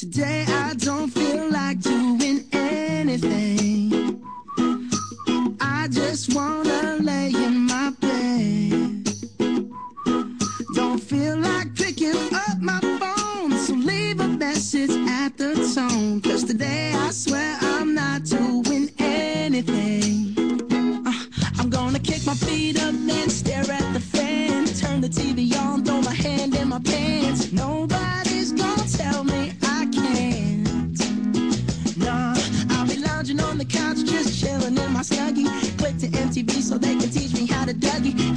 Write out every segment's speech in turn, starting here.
Today I don't so they can teach me how to Dougie.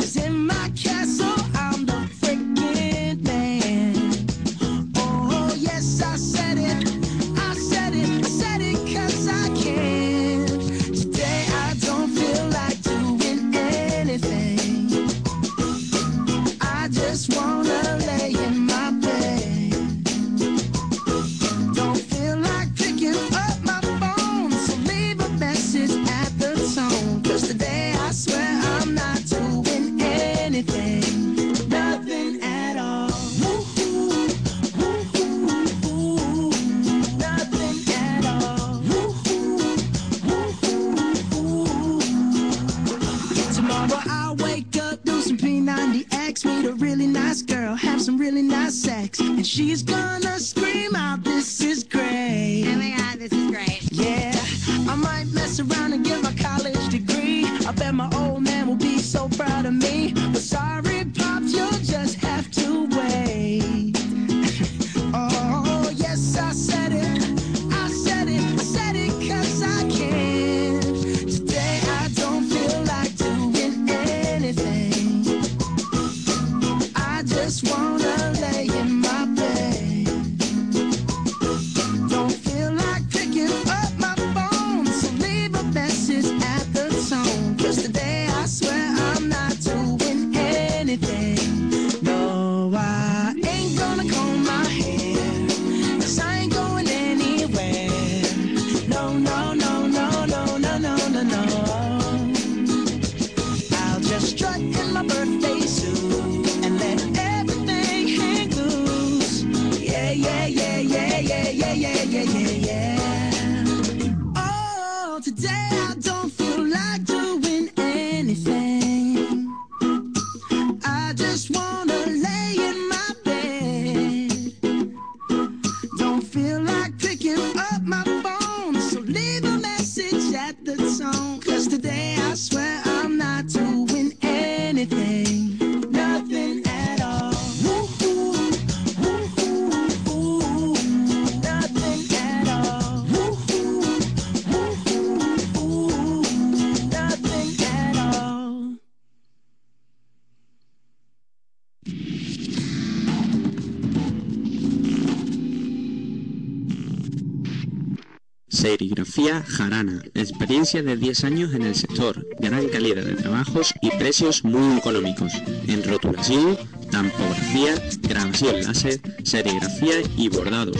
serigrafía jarana, experiencia de 10 años en el sector, gran calidad de trabajos y precios muy económicos, en rotulación, tampografía, grabación láser, serigrafía y bordados.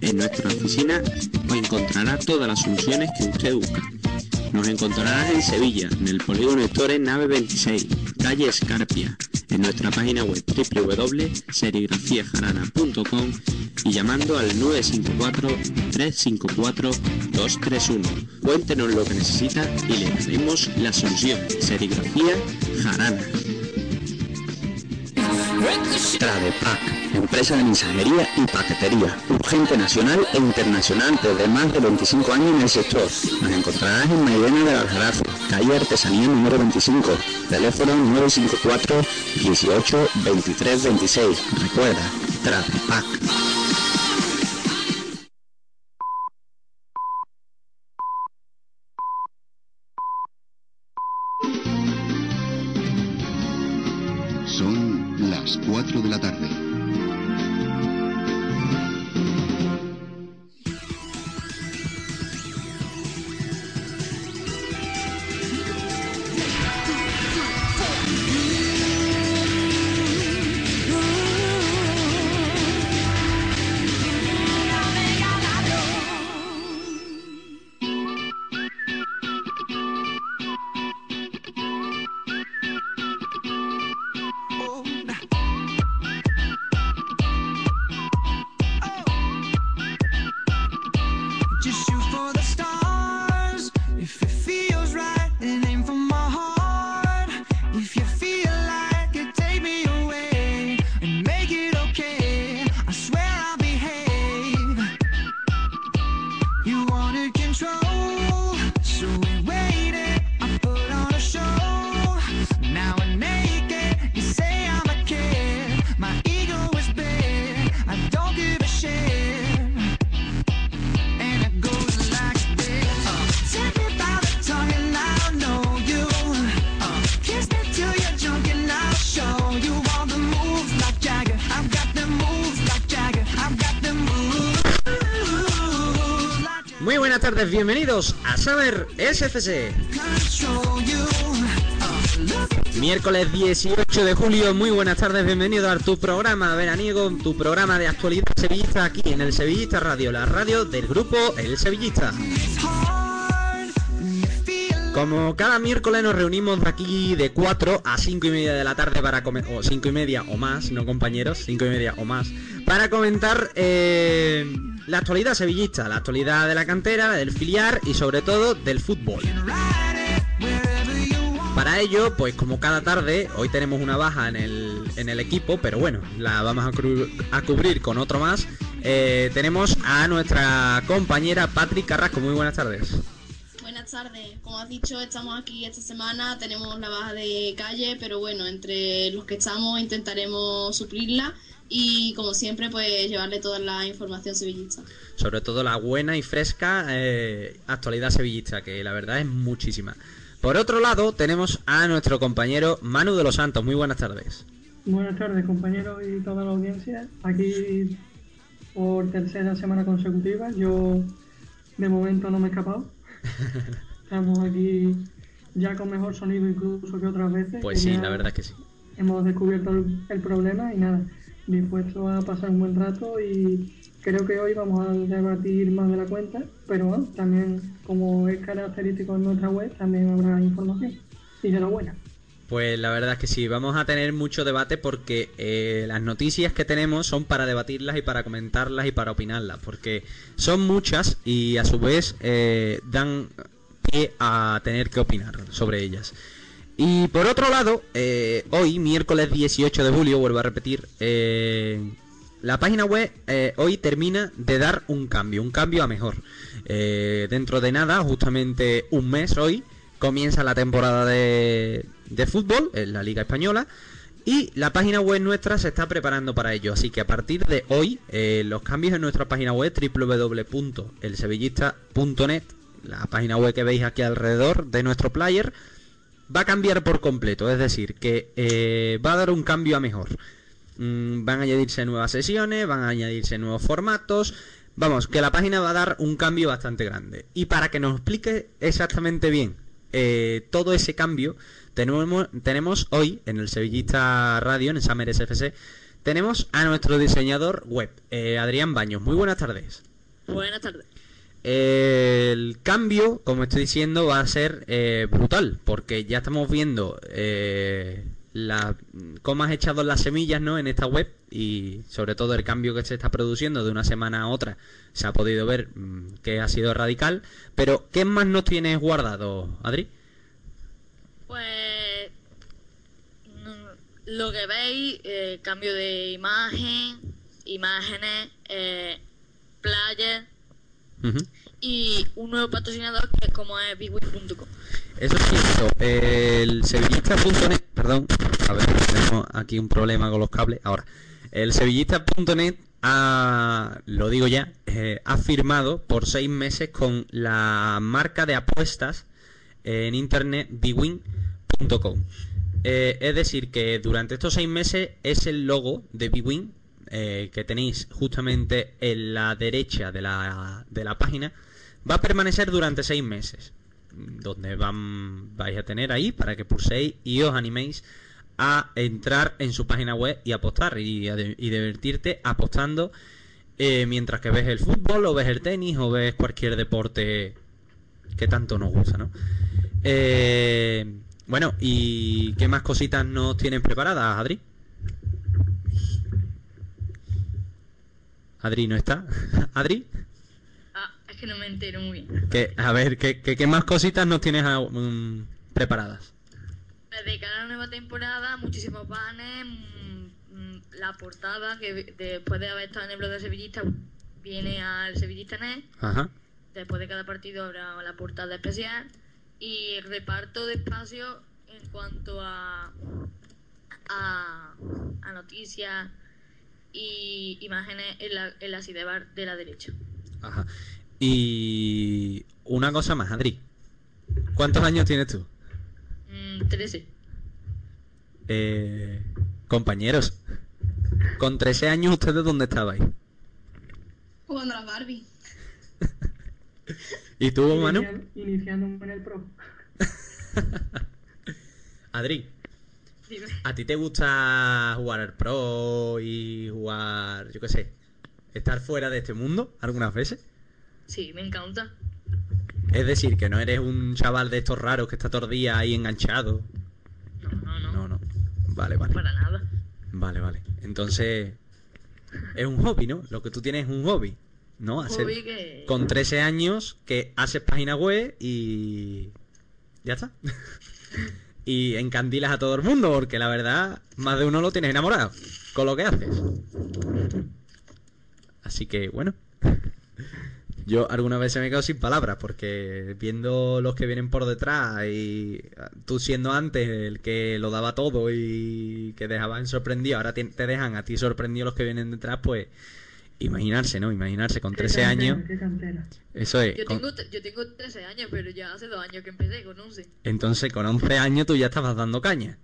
En nuestra oficina encontrará todas las soluciones que usted busca. Nos encontrarás en Sevilla, en el Polígono Hectores Nave 26, calle Escarpia, en nuestra página web www.serigrafiajarana.com y llamando al 954-354-231. Cuéntenos lo que necesita y le daremos la solución. Serigrafía Jarana. Tradepack, empresa de mensajería y paquetería, urgente nacional e internacional desde más de 25 años en el sector. Nos encontrarás en Maidena del Aljarafe, calle Artesanía número 25, teléfono 954 18 23 26. Recuerda, Tradepack. 4 de la tarde. Bienvenidos a Summer SFC. Miércoles 18 de julio, muy buenas tardes, bienvenidos a tu programa veraniego, tu programa de actualidad sevillista aquí en el Sevillista Radio, la radio del grupo El Sevillista. Como cada miércoles nos reunimos de aquí de 4 a 5 y media de la tarde para comer, o 5 y media o más, no compañeros, 5 y media o más, para comentar eh, la actualidad sevillista, la actualidad de la cantera, del filiar y sobre todo del fútbol. Para ello, pues como cada tarde, hoy tenemos una baja en el, en el equipo, pero bueno, la vamos a cubrir con otro más. Eh, tenemos a nuestra compañera Patrick Carrasco. Muy buenas tardes. Buenas tardes, como has dicho, estamos aquí esta semana, tenemos la baja de calle, pero bueno, entre los que estamos intentaremos suplirla y como siempre pues llevarle toda la información sevillista. Sobre todo la buena y fresca eh, actualidad sevillista, que la verdad es muchísima. Por otro lado, tenemos a nuestro compañero Manu de los Santos. Muy buenas tardes. Buenas tardes compañeros y toda la audiencia. Aquí por tercera semana consecutiva. Yo de momento no me he escapado. Estamos aquí ya con mejor sonido incluso que otras veces. Pues sí, la verdad es que sí. Hemos descubierto el, el problema y nada, dispuesto a pasar un buen rato y creo que hoy vamos a debatir más de la cuenta, pero también como es característico en nuestra web, también habrá información. Y de la buena. Pues la verdad es que sí, vamos a tener mucho debate porque eh, las noticias que tenemos son para debatirlas y para comentarlas y para opinarlas, porque son muchas y a su vez eh, dan pie a tener que opinar sobre ellas. Y por otro lado, eh, hoy, miércoles 18 de julio, vuelvo a repetir, eh, la página web eh, hoy termina de dar un cambio, un cambio a mejor. Dentro de nada, justamente un mes hoy, comienza la temporada de, de fútbol en la Liga Española. Y la página web nuestra se está preparando para ello. Así que a partir de hoy, los cambios en nuestra página web www.elsevillista.net, la página web que veis aquí alrededor de nuestro player, va a cambiar por completo. Es decir, que eh, va a dar un cambio a mejor. Mm, van a añadirse nuevas sesiones, van a añadirse nuevos formatos. Vamos, que la página va a dar un cambio bastante grande. Y para que nos explique exactamente bien eh, todo ese cambio, tenemos, tenemos hoy en el Sevillista Radio, en Summer SFC, tenemos a nuestro diseñador web, eh, Adrián Baños. Muy buenas tardes. Buenas tardes. El cambio, como estoy diciendo, va a ser eh, brutal, porque ya estamos viendo eh, la, cómo has echado las semillas ¿no? en esta web y sobre todo el cambio que se está produciendo de una semana a otra se ha podido ver mm, que ha sido radical. Pero, ¿qué más nos tienes guardado, Adri? Pues mm, lo que veis, eh, cambio de imagen, imágenes, eh, playas. Y un nuevo patrocinador que es como es bigwin.com. Eso es cierto. El sevillista.net, perdón, a ver, tenemos aquí un problema con los cables. Ahora, el sevillista.net ha, lo digo ya, eh, ha firmado por seis meses con la marca de apuestas en internet bwin.com. Eh, es decir, que durante estos seis meses es el logo de bwin eh, que tenéis justamente en la derecha de la, de la página va a permanecer durante seis meses donde van vais a tener ahí para que pulséis y os animéis a entrar en su página web y apostar y, divertirte apostando eh, mientras que ves el fútbol o ves el tenis o ves cualquier deporte que tanto nos gusta, ¿no? Eh, bueno, ¿y qué más cositas nos tienen preparadas, Adri? Adri no está. Adri, es que no me entero muy bien. Que, a ver, ¿qué, qué, qué más cositas nos tienes mm, preparadas? De cara a la nueva temporada, muchísimos banners, mm, mm, la portada que después de haber estado en el blog de Sevillista viene al Sevillista Net. Ajá. Después de cada partido habrá la portada especial y el reparto de espacio en cuanto a, a, a noticias y imágenes en la, en la de la derecha. Ajá. Y una cosa más, Adri. ¿Cuántos años tienes tú? Mm, 13. Eh, compañeros, con 13 años ustedes dónde estabais? Jugando a la Barbie. ¿Y tú, Manu? Inician- Iniciándome en el pro. Adri, Dime. ¿a ti te gusta jugar al pro y jugar, yo qué sé, estar fuera de este mundo algunas veces? Sí, me encanta. Es decir, que no eres un chaval de estos raros que está todo el día ahí enganchado. No, no, no, No, no. Vale, vale. para nada. Vale, vale. Entonces, es un hobby, ¿no? Lo que tú tienes es un hobby, ¿no? Hacer- Hobby que... Con 13 años que haces página web y... Ya está. y encandilas a todo el mundo, porque la verdad, más de uno lo tienes enamorado con lo que haces. Así que, bueno. Yo alguna vez se me quedo sin palabras, porque viendo los que vienen por detrás y tú siendo antes el que lo daba todo y que dejaban sorprendido, ahora te te dejan a ti sorprendido los que vienen detrás, pues imaginarse, ¿no? Imaginarse con Qué 13 cantera, años. Qué cantera. Eso es. Yo con- tengo, yo tengo 13 años, pero ya hace dos años que empecé con 11. Entonces, con 11 años tú ya estabas dando caña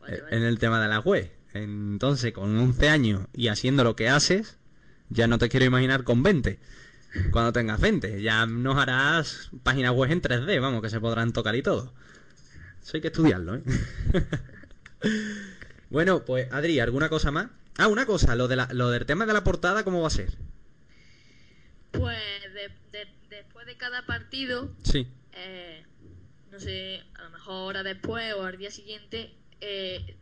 Vale, eh, vale. en el tema de la web. Entonces, con 11 años y haciendo lo que haces, ya no te quiero imaginar con 20. Cuando tengas 20, ya nos harás páginas web en 3D, vamos, que se podrán tocar y todo. Eso hay que estudiarlo, ¿eh? bueno, pues Adri, ¿alguna cosa más? Ah, una cosa, lo, de la- lo del tema de la portada, ¿cómo va a ser? Pues de- de- después de cada partido, Sí. eh, no sé, a lo mejor hora después o al día siguiente, eh,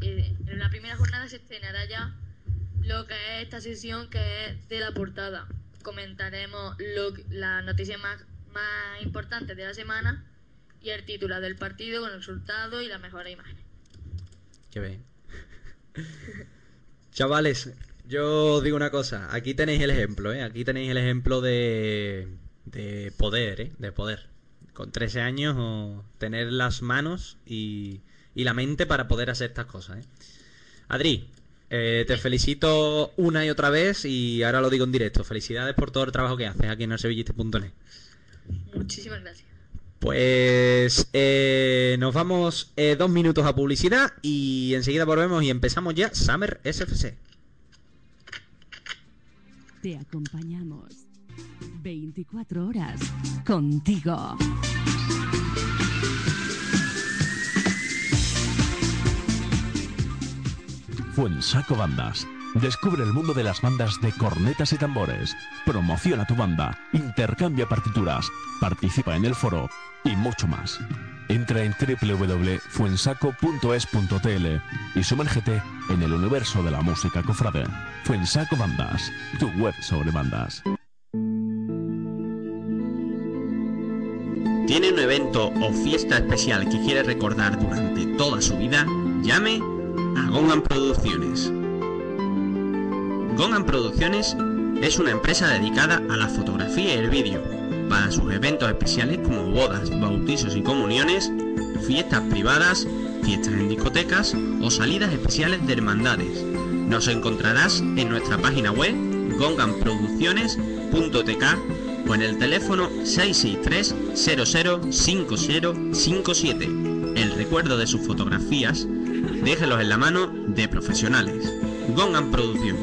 eh, en la primera jornada se estrenará ya lo que es esta sesión que es de la portada. Comentaremos lo, las noticias más, más importantes de la semana y el título del partido con el resultado y las mejores imágenes. Que bien. Chavales, yo os digo una cosa. Aquí tenéis el ejemplo, ¿eh? Aquí tenéis el ejemplo de, de poder, ¿eh? De poder. Con 13 años o tener las manos y, y la mente para poder hacer estas cosas, ¿eh? Adri, eh, te felicito una y otra vez y ahora lo digo en directo. Felicidades por todo el trabajo que haces aquí en elsevilliste.net. Muchísimas gracias. Pues eh, nos vamos eh, dos minutos a publicidad y enseguida volvemos y empezamos ya Summer SFC. Te acompañamos 24 horas contigo. Fuensaco Bandas. Descubre el mundo de las bandas de cornetas y tambores. Promociona tu banda, intercambia partituras, participa en el foro y mucho más. Entra en www.fuensaco.es.tl y sumérgete en el universo de la música cofrade. Fuensaco Bandas, tu web sobre bandas. ¿Tiene un evento o fiesta especial que quiere recordar durante toda su vida? Llame a Gongan Producciones. Gongan Producciones es una empresa dedicada a la fotografía y el vídeo para sus eventos especiales como bodas, bautizos y comuniones, fiestas privadas, fiestas en discotecas o salidas especiales de hermandades. Nos encontrarás en nuestra página web gonganproducciones.tk o en el teléfono 663 005057. El recuerdo de sus fotografías, déjelos en la mano de profesionales. Gongan Producciones.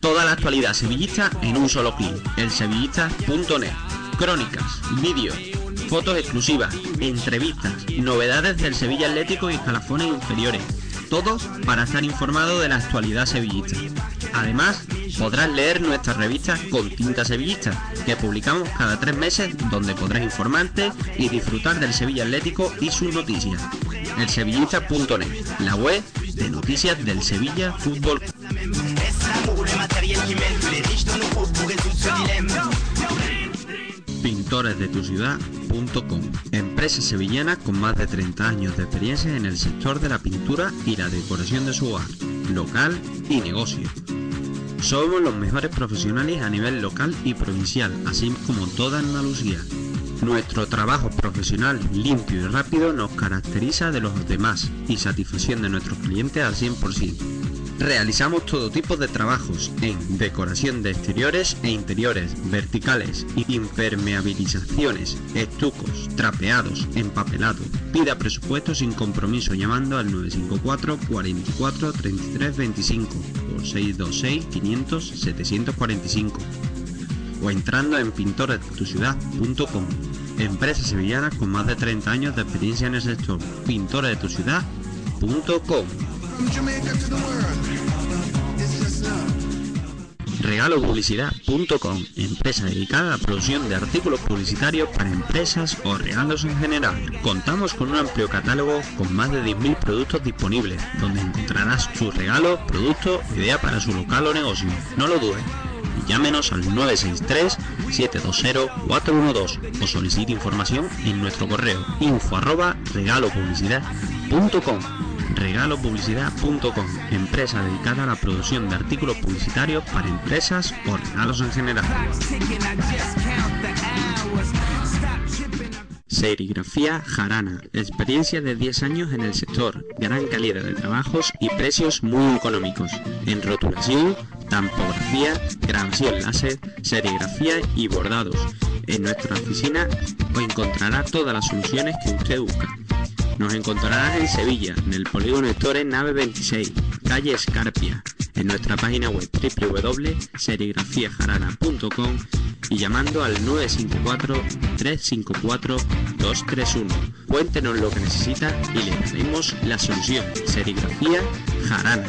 Toda la actualidad sevillista en un solo clic. Elsevillista.net. Crónicas, vídeos, fotos exclusivas, entrevistas, novedades del Sevilla Atlético y escalafones inferiores. Todos para estar informado de la actualidad sevillista. Además, podrás leer nuestra revista Con Tinta Sevillista, que publicamos cada tres meses, donde podrás informarte y disfrutar del Sevilla Atlético y sus noticias. elsevillista.net, la web de noticias del Sevilla Fútbol. Pintoresdetuciudad.com Empresa sevillana con más de 30 años de experiencia en el sector de la pintura y la decoración de su hogar, local y negocio. Somos los mejores profesionales a nivel local y provincial, así como toda Andalucía. Nuestro trabajo profesional, limpio y rápido nos caracteriza de los demás y satisfacción de nuestros clientes al 100%. Realizamos todo tipo de trabajos en decoración de exteriores e interiores, verticales, impermeabilizaciones, estucos, trapeados, empapelado. Pida presupuesto sin compromiso llamando al 954 44 33 25 o 626 500 745 o entrando en pintoresdetuciudad.com. Empresa sevillana con más de 30 años de experiencia en el sector. pintoresdetuciudad.com. Regalopublicidad.com, empresa dedicada a la producción de artículos publicitarios para empresas o regalos en general. Contamos con un amplio catálogo con más de 10.000 productos disponibles, donde encontrarás sus regalos, productos, idea para su local o negocio. No lo dudes. Llámenos al 963-720-412 o solicite información en nuestro correo info arroba regalopublicidad.com regalopublicidad.com, empresa dedicada a la producción de artículos publicitarios para empresas o regalos en general. Serigrafía Jarana, experiencia de 10 años en el sector, gran calidad de trabajos y precios muy económicos, en rotulación, tampografía, grabación láser, serigrafía y bordados. En nuestra oficina os encontrará todas las soluciones que usted busca. Nos encontrarás en Sevilla, en el Polígono Estores Nave 26, calle Escarpia, en nuestra página web www.serigrafiajarana.com y llamando al 954-354-231. Cuéntenos lo que necesita y le daremos la solución. Serigrafía Jarana.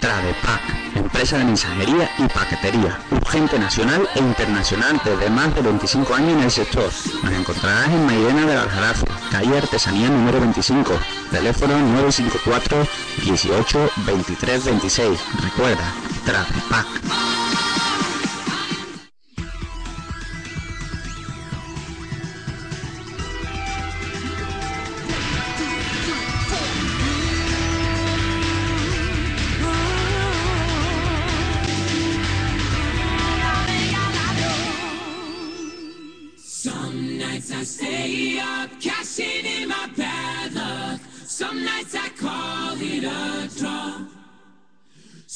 Tradepac, empresa de mensajería y paquetería, urgente nacional e internacional desde más de 25 años en el sector. Nos encontrarás en Mairena del Aljarafe, calle Artesanía número 25, teléfono 954 18 23 26. Recuerda, Tradepac.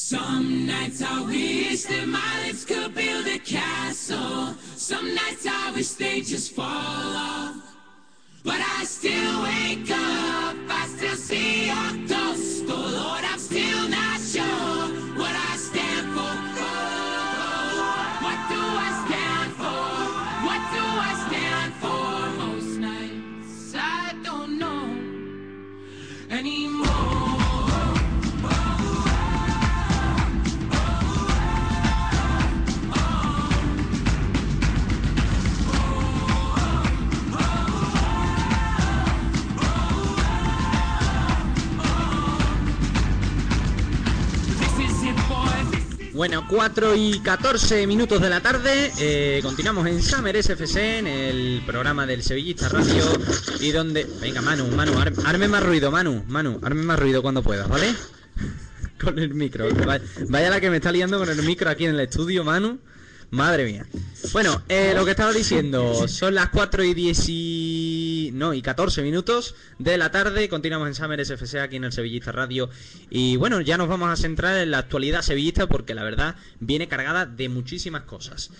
Some nights I wish that my lips could build a castle. Some nights I wish they just fall off. But I still wake up, I still see your ghost. Oh Lord, Bueno, 4 y 14 minutos de la tarde, eh, continuamos en Summer SFC, en el programa del Sevillista Radio, y donde... Venga, Manu, Manu, ar- arme más ruido, Manu, Manu, arme más ruido cuando puedas, ¿vale? Con el micro, vaya, vaya la que me está liando con el micro aquí en el estudio, Manu. Madre mía. Bueno, eh, lo que estaba diciendo, son las 4 y 10 y... No, y 14 minutos de la tarde, continuamos en Summer SFC aquí en el Sevillista Radio y bueno, ya nos vamos a centrar en la actualidad sevillista porque la verdad viene cargada de muchísimas cosas.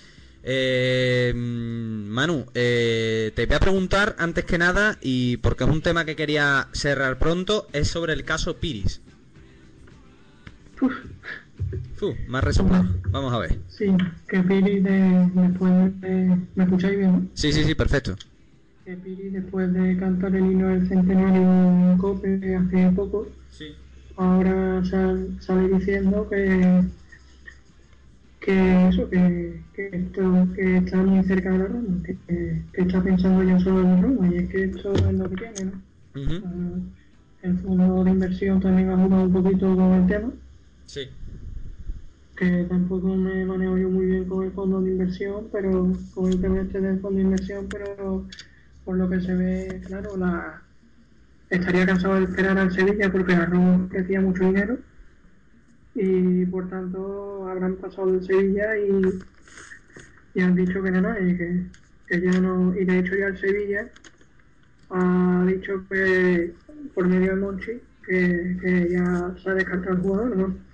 Eh, Manu, eh, te voy a preguntar antes que nada, y porque es un tema que quería cerrar pronto, es sobre el caso Piris. Más resumido. Vamos a ver. Sí, que Piri de, después de... ¿Me escucháis bien? no? Sí, sí, sí, perfecto. Que Piri después de cantar el himno del centenario en COPE hace poco, Sí. ahora sal- sale diciendo que, que eso, que, que, esto, que está muy cerca de la Roma, que, está pensando ya solo en la Roma, y es que esto es lo que tiene, ¿no? Ah, el fondo de inversión también ha jugado un poquito con el tema, Sí. Que tampoco me manejo yo muy bien con el fondo de inversión, pero con el tema este del fondo de inversión, pero por lo que se ve, claro, la estaría cansado de esperar al Sevilla porque la Roma ofrecía mucho dinero y por tanto habrán pasado del Sevilla y, y han dicho que no, y que, que ya no, y de hecho ya el Sevilla ha dicho que por medio de Monchi que, que ya se ha descartado el jugador, ¿no?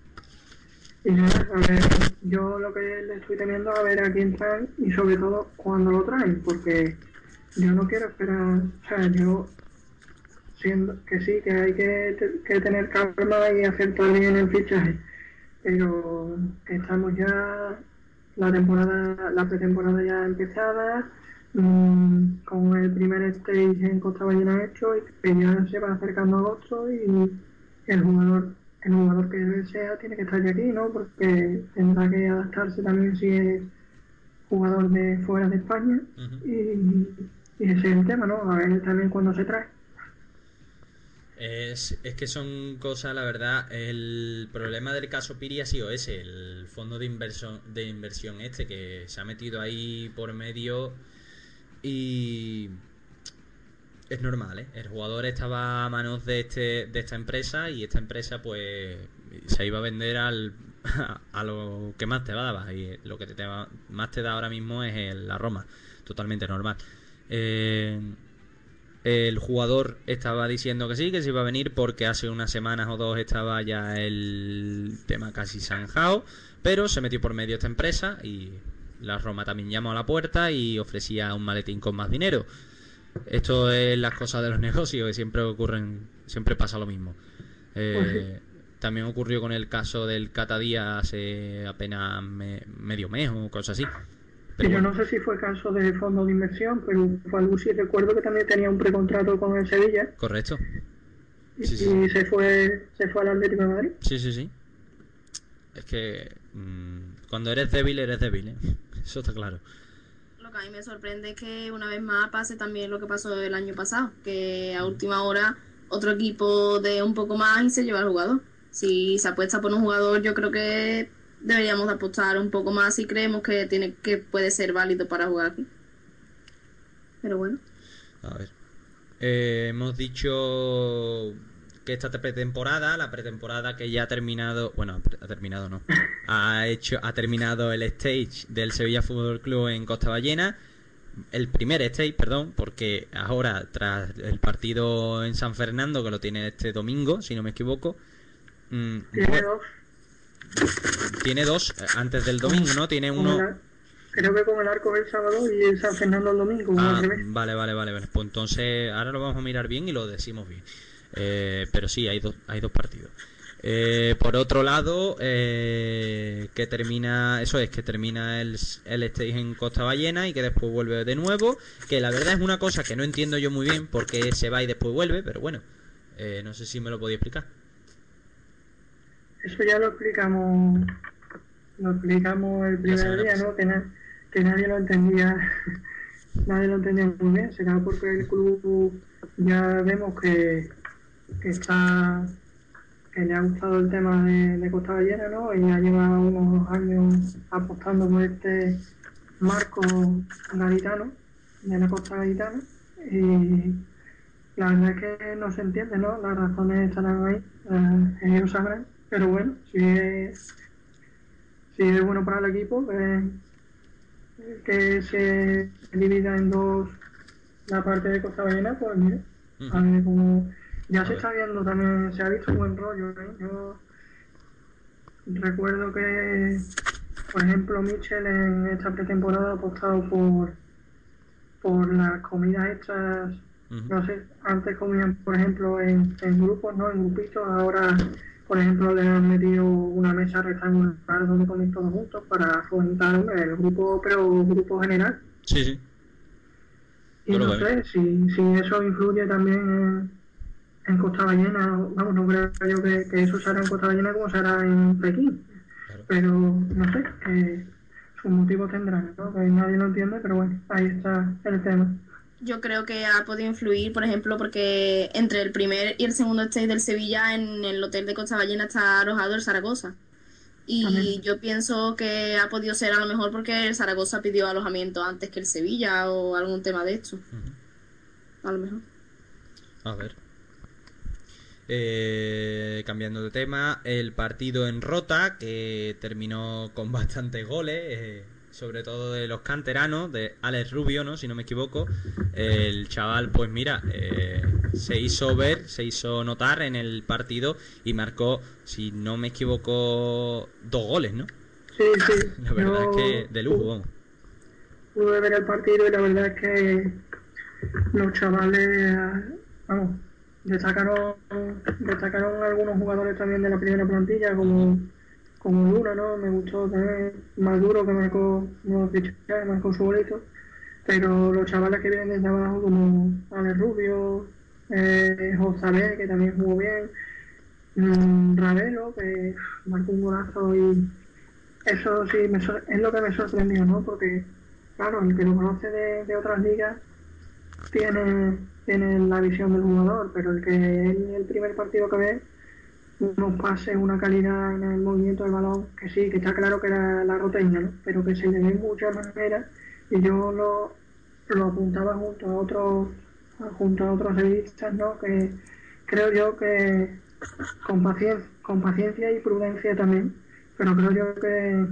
Y nada, a ver, yo lo que le estoy teniendo a ver a quién traen y sobre todo cuándo lo traen, porque yo no quiero esperar, o sea, yo siendo que sí, que hay que, que tener calma y acertar bien el fichaje, pero estamos ya la temporada, la pretemporada ya empezada, mm, con el primer stage en Costa Ballena hecho y que ya se acercando agosto y el jugador el jugador que sea tiene que estar ya aquí, ¿no? Porque tendrá que adaptarse también si es jugador de fuera de España y, y ese es el tema, ¿no? A ver también cuándo se trae. Es, es que son cosas, la verdad, el problema del caso Piri ha sido ese, el fondo de inversión, de inversión este que se ha metido ahí por medio y es normal, ¿eh? El jugador estaba a manos de este, de esta empresa y esta empresa pues se iba a vender al, a lo que más te daba y lo que te, te más te da ahora mismo es el- la Roma, totalmente normal. Eh, el jugador estaba diciendo que sí, que se iba a venir porque hace unas semanas o dos estaba ya el tema casi zanjado, pero se metió por medio esta empresa y la Roma también llamó a la puerta y ofrecía un maletín con más dinero. Esto es las cosas de los negocios que siempre ocurren, siempre pasa lo mismo. Eh, Pues También ocurrió con el caso del Catadía hace apenas me- medio mes o cosas así. Que yo no sé si fue caso de fondo de inversión, pero fue algo sí recuerdo que también tenía un precontrato con el Sevilla Correcto. y, Sí, sí. y se fue se fue al Atlético de Madrid. Sí, sí, sí. Es que mm, cuando eres débil, eres débil, ¿eh? Eso está claro. Que a mí me sorprende es que una vez más pase también lo que pasó el año pasado, que a última hora otro equipo de un poco más y se lleva al jugador. Si se apuesta por un jugador, yo creo que deberíamos apostar un poco más si creemos que tiene que puede ser válido para jugar aquí. Pero bueno, A ver. Eh, hemos dicho que esta pretemporada, la pretemporada que ya ha terminado, bueno, ha terminado no, ha hecho, ha terminado el stage del Sevilla Fútbol Club en Costa Ballena, el primer stage, perdón, porque ahora tras el partido en San Fernando que lo tiene este domingo, si no me equivoco, mm, Tiene dos, tiene dos eh, antes del domingo, ¿no? Tiene uno. creo que con el arco el sábado y el San Fernando el domingo, Ah, vale, vale, vale. Pues entonces ahora lo vamos a mirar bien y lo decimos bien. Eh, pero sí, hay dos, hay dos partidos. Eh, por otro lado, eh, que termina, eso es, que termina el, el stage en Costa Ballena y que después vuelve de nuevo. Que la verdad es una cosa que no entiendo yo muy bien por qué se va y después vuelve, pero bueno, eh, no sé si me lo podía explicar. Eso ya lo explicamos, lo explicamos el primer día, ¿no? Que, na- que nadie lo entendía, nadie lo entendía muy bien. Será porque el club ya vemos que está, que le ha gustado el tema de, de Costa Ballena, ¿no? Y ya lleva unos años apostando por este marco gaditano, de la costa gaditana. Y la verdad es que no se entiende, ¿no? Las razones estarán ahí, eh, ellos sabrán. Pero bueno, si es, si es bueno para el equipo, que, que se divida en dos la parte de Costa Ballena, pues mira, a ver cómo... Ya se está viendo también, se ha visto buen rollo, ¿eh? Yo recuerdo que, por ejemplo, Michel en esta pretemporada ha apostado por, por las comidas extras no sé, antes comían, por ejemplo, en, en grupos, ¿no? En grupitos, ahora, por ejemplo, le han metido una mesa rectangular donde comen todos juntos para fomentar el grupo, pero grupo general. Sí, sí. Y Yo no sé si, si eso influye también en, Costa Ballena, vamos, no creo yo que, que eso se hará en Costa Ballena como se hará en Pekín. Pero no sé, que sus motivos tendrán, ¿no? Que nadie lo entiende, pero bueno, ahí está el tema. Yo creo que ha podido influir, por ejemplo, porque entre el primer y el segundo stage del Sevilla, en el hotel de Costa Ballena está alojado el Zaragoza. Y También. yo pienso que ha podido ser a lo mejor porque el Zaragoza pidió alojamiento antes que el Sevilla o algún tema de esto. A lo mejor. A ver. Eh, cambiando de tema, el partido en Rota, que terminó con bastantes goles, eh, sobre todo de los canteranos, de Alex Rubio, ¿no? Si no me equivoco. El chaval, pues mira, eh, se hizo ver, se hizo notar en el partido y marcó, si no me equivoco, dos goles, ¿no? Sí, sí. La verdad es que de lujo, vamos. pude ver el partido y la verdad es que los chavales, vamos, destacaron, destacaron algunos jugadores también de la primera plantilla, como, como Luna, ¿no? Me gustó también, Maduro que marcó, no fichajes, marcó su bolito, pero los chavales que vienen desde abajo, como Ale Rubio, eh, José que también jugó bien, mm, Ravelo, que marcó un golazo y eso sí me sor- es lo que me sorprendió, ¿no? Porque, claro, el que lo conoce de, de otras ligas tiene, tiene la visión del jugador, pero el que en el primer partido que ve, unos pases, una calidad en el movimiento del balón, que sí, que está claro que era la roteña, ¿no? Pero que se le ve en muchas maneras y yo lo, lo apuntaba junto a otros junto a otros revistas, ¿no? Que creo yo que con paciencia, con paciencia y prudencia también, pero creo yo que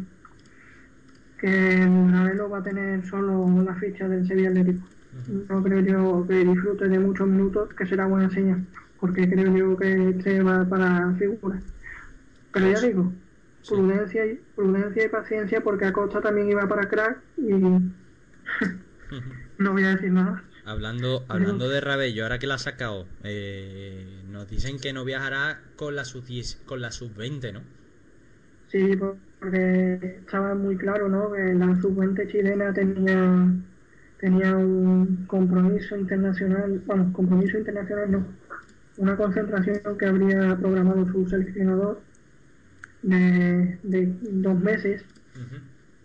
que Ravelo va a tener solo la ficha del Sevilla Atlético. No creo yo que disfrute de muchos minutos, que será buena señal, porque creo yo que este va para figura. Pero ya digo, prudencia y, prudencia y paciencia, porque Acosta también iba para crack y no voy a decir nada. Hablando, hablando de Rabello, ahora que la ha sacado, eh, nos dicen que no viajará con la sub con la sub 20, ¿no? Sí, por- porque estaba muy claro, ¿no? Que la sub-20 chilena tenía tenía un compromiso internacional, bueno, compromiso internacional no, una concentración que habría programado su seleccionador de, de dos meses,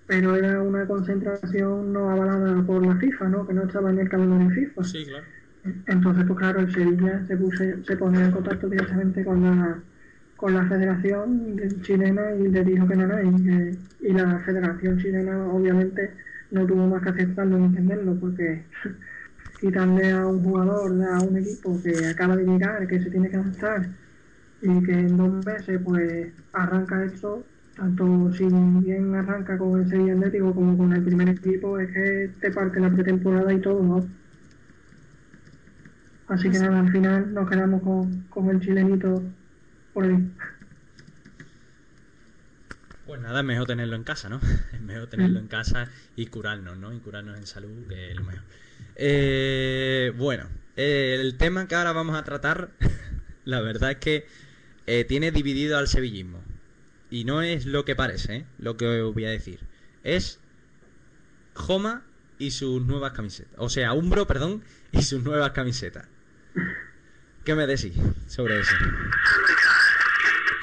pero era una concentración no avalada por la FIFA, ¿no? Que no estaba en el calendario FIFA. Sí, claro. Entonces, pues claro, el Sevilla se, puse, se pone en contacto directamente con la con la federación de- chilena y le dijo que no, no, y, que- y la federación chilena obviamente no tuvo más que aceptarlo ni entenderlo porque quitarle a un jugador, a un equipo que acaba de llegar, que se tiene que adaptar y que en dos meses pues arranca esto, tanto si bien arranca con el Sevilla Atlético como con el primer equipo, es que te parte la pretemporada y todo, ¿no? Así que nada, al final nos quedamos con, con el chilenito por ahí. Pues nada, es mejor tenerlo en casa, ¿no? Es mejor tenerlo en casa y curarnos, ¿no? Y curarnos en salud, que es lo mejor. Eh, bueno, el tema que ahora vamos a tratar, la verdad es que eh, tiene dividido al sevillismo. Y no es lo que parece, ¿eh? Lo que os voy a decir. Es Joma y sus nuevas camisetas. O sea, Umbro, perdón, y sus nuevas camisetas. ¿Qué me decís sobre eso?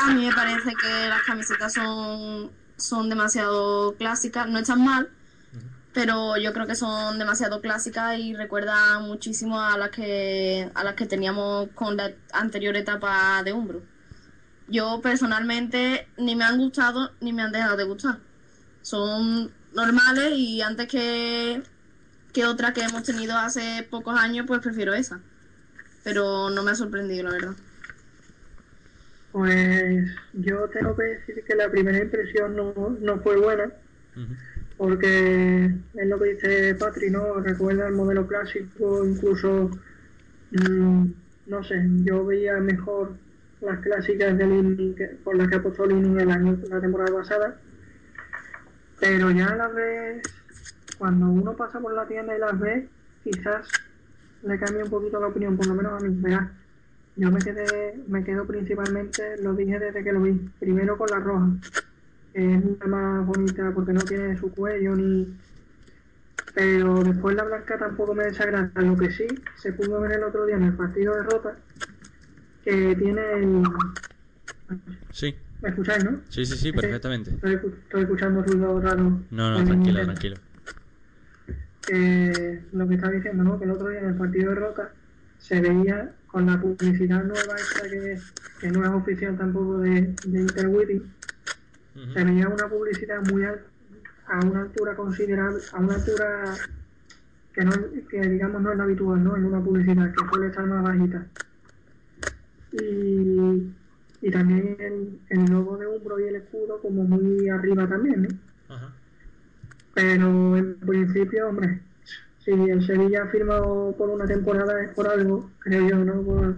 A mí me parece que las camisetas son, son demasiado clásicas, no están mal, pero yo creo que son demasiado clásicas y recuerdan muchísimo a las que a las que teníamos con la anterior etapa de Umbro. Yo personalmente ni me han gustado ni me han dejado de gustar. Son normales y antes que, que otra que hemos tenido hace pocos años, pues prefiero esa. Pero no me ha sorprendido, la verdad. Pues yo tengo que decir que la primera impresión no, no fue buena, porque es lo que dice Patri, ¿no? Recuerda el modelo clásico, incluso, mm, no sé, yo veía mejor las clásicas de Lini que- por las que apostó Lini el año, la temporada pasada, pero ya las ves, cuando uno pasa por la tienda y las ve, quizás le cambia un poquito la opinión, por lo menos a mí, verás. Yo me quedé, me quedo principalmente, lo dije desde que lo vi, primero con la roja, que es la más bonita porque no tiene su cuello ni... Pero después la blanca tampoco me desagrada. Lo que sí se pudo ver el otro día en el partido de Rota, que tiene el, Sí. ¿Me escucháis, no? Sí, sí, sí, perfectamente. Estoy, estoy escuchando ruido raro. No, no, tranquilo, tranquilo. que lo que estaba diciendo, ¿no? Que el otro día en el partido de Rota se veía con la publicidad nueva esta que, que no es oficial tampoco de, de Interwitty, se veía una publicidad muy al- a una altura considerable, a una altura que no que digamos no es la habitual, ¿no? En una publicidad que suele estar más bajita. Y, y también el, el logo de Umbro y el escudo como muy arriba también, ¿no? Pero en principio, hombre, si el Sevilla ha firmado por una temporada es por algo, creo yo, ¿no?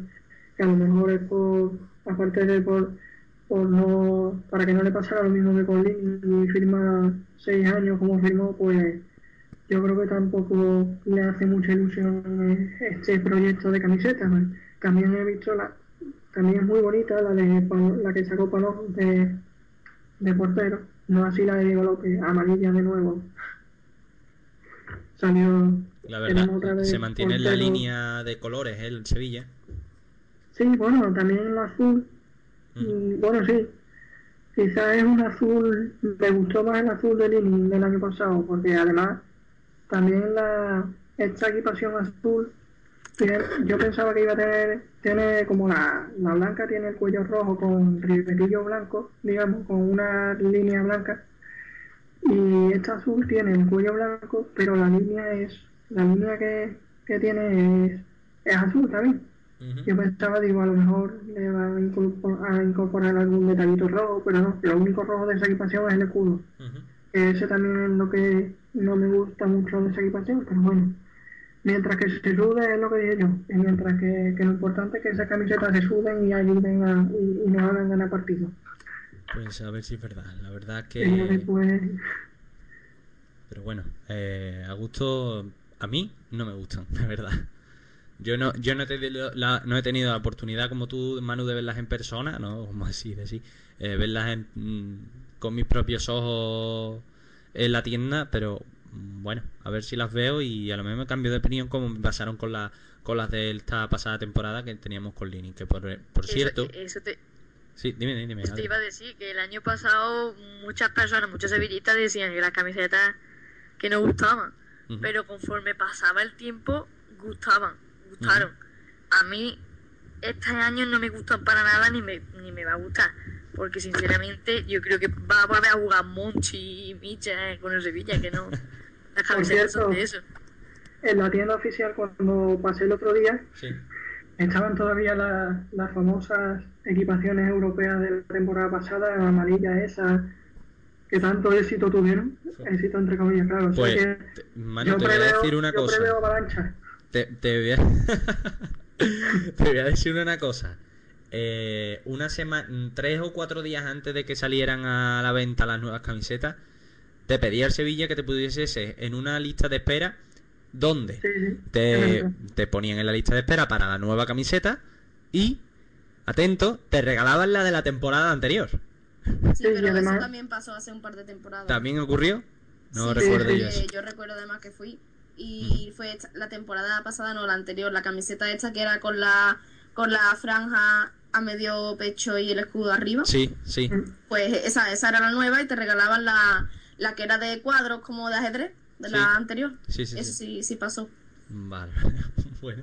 Que a lo mejor es por, aparte de por, por no, para que no le pasara lo mismo que con y firma seis años como firmó, pues yo creo que tampoco le hace mucha ilusión este proyecto de camisetas. ¿no? También he visto la, también es muy bonita la de la que sacó Paló de, de portero, no así la de Diego López, amarilla de nuevo. Salió La verdad, otra se mantiene en la línea de colores ¿eh? el Sevilla. Sí, bueno, también el azul. Bueno, sí. Quizás es un azul. Me gustó más el azul del Lini del año pasado, porque además también la esta equipación azul. yo pensaba que iba a tener. Tiene como la, la blanca, tiene el cuello rojo con ribetillo blanco, digamos, con una línea blanca. Y esta azul tiene el cuello blanco, pero la línea es. La línea que, que tiene es, es azul también. Yo pensaba, digo, a lo mejor le van a incorpor- a incorporar algún detallito rojo, pero no, lo único rojo de esa equipación es el escudo. Que ese también es lo que no me gusta mucho de esa equipación, pero bueno. Mientras que se sude es lo que dije yo, y mientras que, que lo importante es que esas camisetas se suden y ayuden a, y, y nos hagan ganar partidos. Pues a ver si es verdad. La verdad que... después, Pero bueno, eh, a gusto... A mí no me gustan, la verdad. Yo no, yo no he, tenido la, no he tenido la oportunidad como tú, Manu, de verlas en persona, ¿no? Como así, de así. eh, verlas en- mm, con mis propios ojos en la tienda, pero mm, bueno, a ver si las veo y a lo mejor me cambio de opinión como me pasaron con, la, con las de esta pasada temporada que teníamos con Lini, que por, por Eso- cierto... Eso, te, Sí, dime, dime. te iba a decir, que el año pasado muchas personas, muchos sevillistas decían que las camisetas que no gustaban, pero conforme pasaba el tiempo, gustaban, gustaron. A mí, este año no me gustan para nada ni me, ni me va a gustar, porque sinceramente yo creo que va a volver a jugar Monchi y Micha con el Sevilla, que no. Las camisetas son de eso. en la tienda oficial, cuando pasé el otro día, Sí. estaban todavía la- las famosas equipaciones europeas de la temporada pasada, amarillas esas, que tanto éxito tuvieron. Éxito entre comillas, claro. o sea Pues, que yo te voy a decir una yo cosa. avalancha. Te, te voy a... te voy a decir una cosa. Eh, una semana, tres o cuatro días antes de que salieran a la venta las nuevas camisetas, te pedía el Sevilla que te pudiese en una lista de espera donde te, te ponían en la lista de espera para la nueva camiseta y, atento, te regalaban la de la temporada anterior. Sí, pero eso también pasó hace un par de temporadas. ¿También ocurrió? No Sí, recuerdo sí, yo eh, eso. Yo recuerdo además que fui y fue esta- la temporada pasada, no la anterior, la camiseta esta que era con la con la franja a medio pecho y el escudo arriba. Sí, sí. Pues esa, esa era la nueva y te regalaban la, la que era de cuadros como de ajedrez, de Sí. la anterior. Sí, sí, Eso sí. sí, sí pasó. Vale. bueno.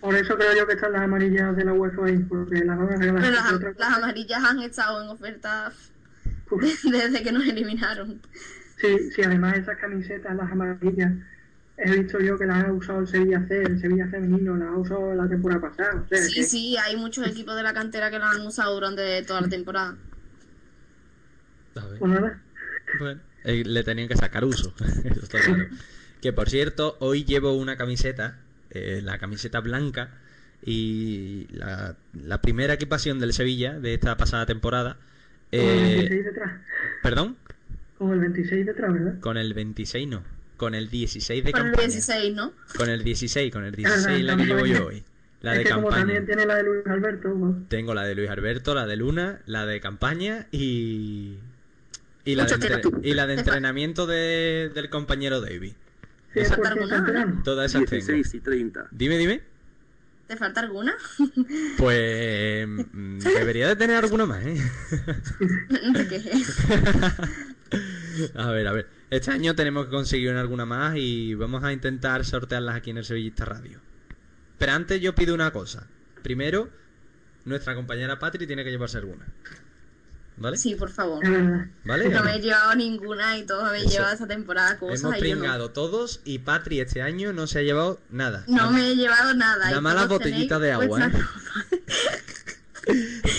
Por eso creo yo que están las amarillas de la UEFA ahí, porque las van a regalar. Pero las, otra las amarillas han estado en oferta desde que nos eliminaron. Sí, sí, además esas camisetas, las amarillas, he visto yo que las ha usado el Sevilla C, el Sevilla femenino, las ha usado la temporada pasada. O sea, Sí, que- sí, hay muchos equipos de la cantera que lo han usado durante toda la temporada. Pues nada. Bueno, eh, le tenían que sacar uso. Eso está claro. Que por cierto, hoy llevo una camiseta, eh, la camiseta blanca, y la, la primera equipación del Sevilla de esta pasada temporada. Con el eh, 26 detrás. Perdón, Con el 26 detrás, ¿verdad? con el 26 no, con el 16 de Con el campaña. 16, ¿no? Con el 16, con el Ah, 16 la que llevo yo hoy. La es de que como campaña. también tiene la de Luis Alberto, pues, Tengo la de Luis Alberto, la de Luna, la de campaña y. Y la, de, Mucho entre- y la de entrenamiento de- del compañero David. Porque es canterano. Todas esas tengo. 16 y 30. Dime, dime. ¿Te falta alguna? Pues mm, debería de tener alguna más, ¿eh? Te quejes. A ver, a ver. Este año tenemos que conseguir alguna más y vamos a intentar sortearlas aquí en el Sevillista Radio. Pero antes yo pido una cosa. Primero, nuestra compañera Patri tiene que llevarse alguna. ¿Vale? Sí, por favor. ¿Vale? No me he llevado ninguna y todos habéis Eso. llevado esta temporada cosas Hemos no. pringado todos y Patri este año no se ha llevado nada. No me he llevado nada. Nada más las botellitas de agua, ¿eh?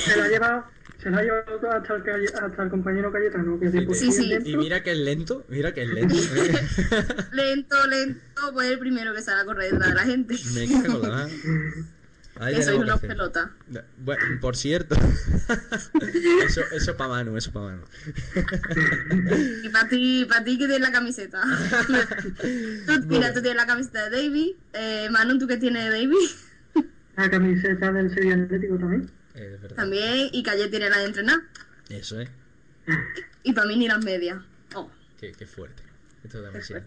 Se la ha llevado, se la ha llevado hasta el, calle- hasta el compañero Cayetano, que Sí, sí. Y mira que es lento, mira que es lento. Lento, lento, pues el primero que sale a correr detrás de la gente. Me cago la. Ahí que sois tenemos que unos hacer. pelotas. Bueno, por cierto. eso eso para Manu, eso para Manu. Y para ti, para ti que tienes la camiseta. tú, mira, tú tienes la camiseta de David. Eh, Manu, ¿tú qué tienes de David? La camiseta del Sevilla Atlético también. Eh, es verdad. También. Y Calle tiene la de entrenar. Eso es. Y para mí ni las medias. Oh. Qué, qué fuerte. Esto es demasiado.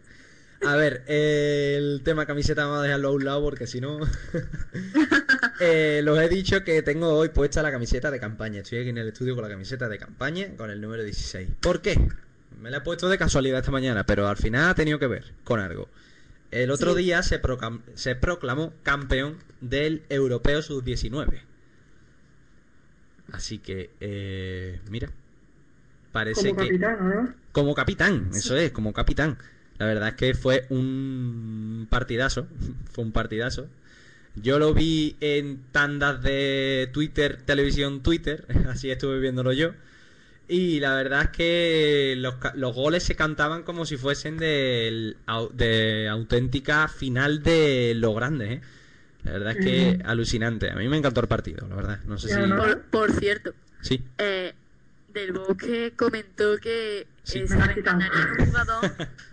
A ver, eh, el tema camiseta vamos a dejarlo a un lado porque si no... eh, los he dicho que tengo hoy puesta la camiseta de campaña. Estoy aquí en el estudio con la camiseta de campaña con el número 16. ¿Por qué? Me la he puesto de casualidad esta mañana, pero al final ha tenido que ver con algo. El otro Sí. día se, proclam- se proclamó campeón del Europeo Sub-19. Así que, eh, mira, parece Como que... capitán, además. Como capitán, eso es, como capitán. La verdad es que fue un partidazo, fue un partidazo. Yo lo vi en tandas de Twitter, televisión Twitter, así estuve viéndolo yo. Y la verdad es que los, los goles se cantaban como si fuesen au- de auténtica final de los grandes, ¿eh? La verdad es que alucinante. A mí me encantó el partido, la verdad. No sé si... Por, por cierto, Sí. eh, Del Bosque comentó que Sí. eh, un jugador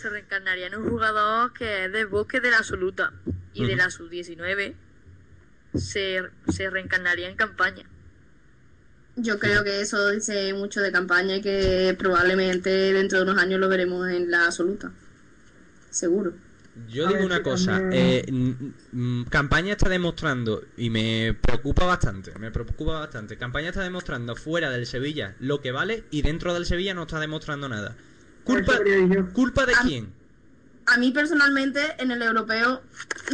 se reencarnaría en un jugador que es del Bosque de la Absoluta y de la Sub-19 se, se reencarnaría en campaña. Yo creo que eso dice mucho de campaña y que probablemente dentro de unos años lo veremos en la absoluta. Seguro. Yo A digo ver, una cosa, eh, Campaña está demostrando, y me preocupa bastante, me preocupa bastante, Campaña está demostrando fuera del Sevilla lo que vale y dentro del Sevilla no está demostrando nada. ¿Culpa, ¿culpa de quién? A mí personalmente en el europeo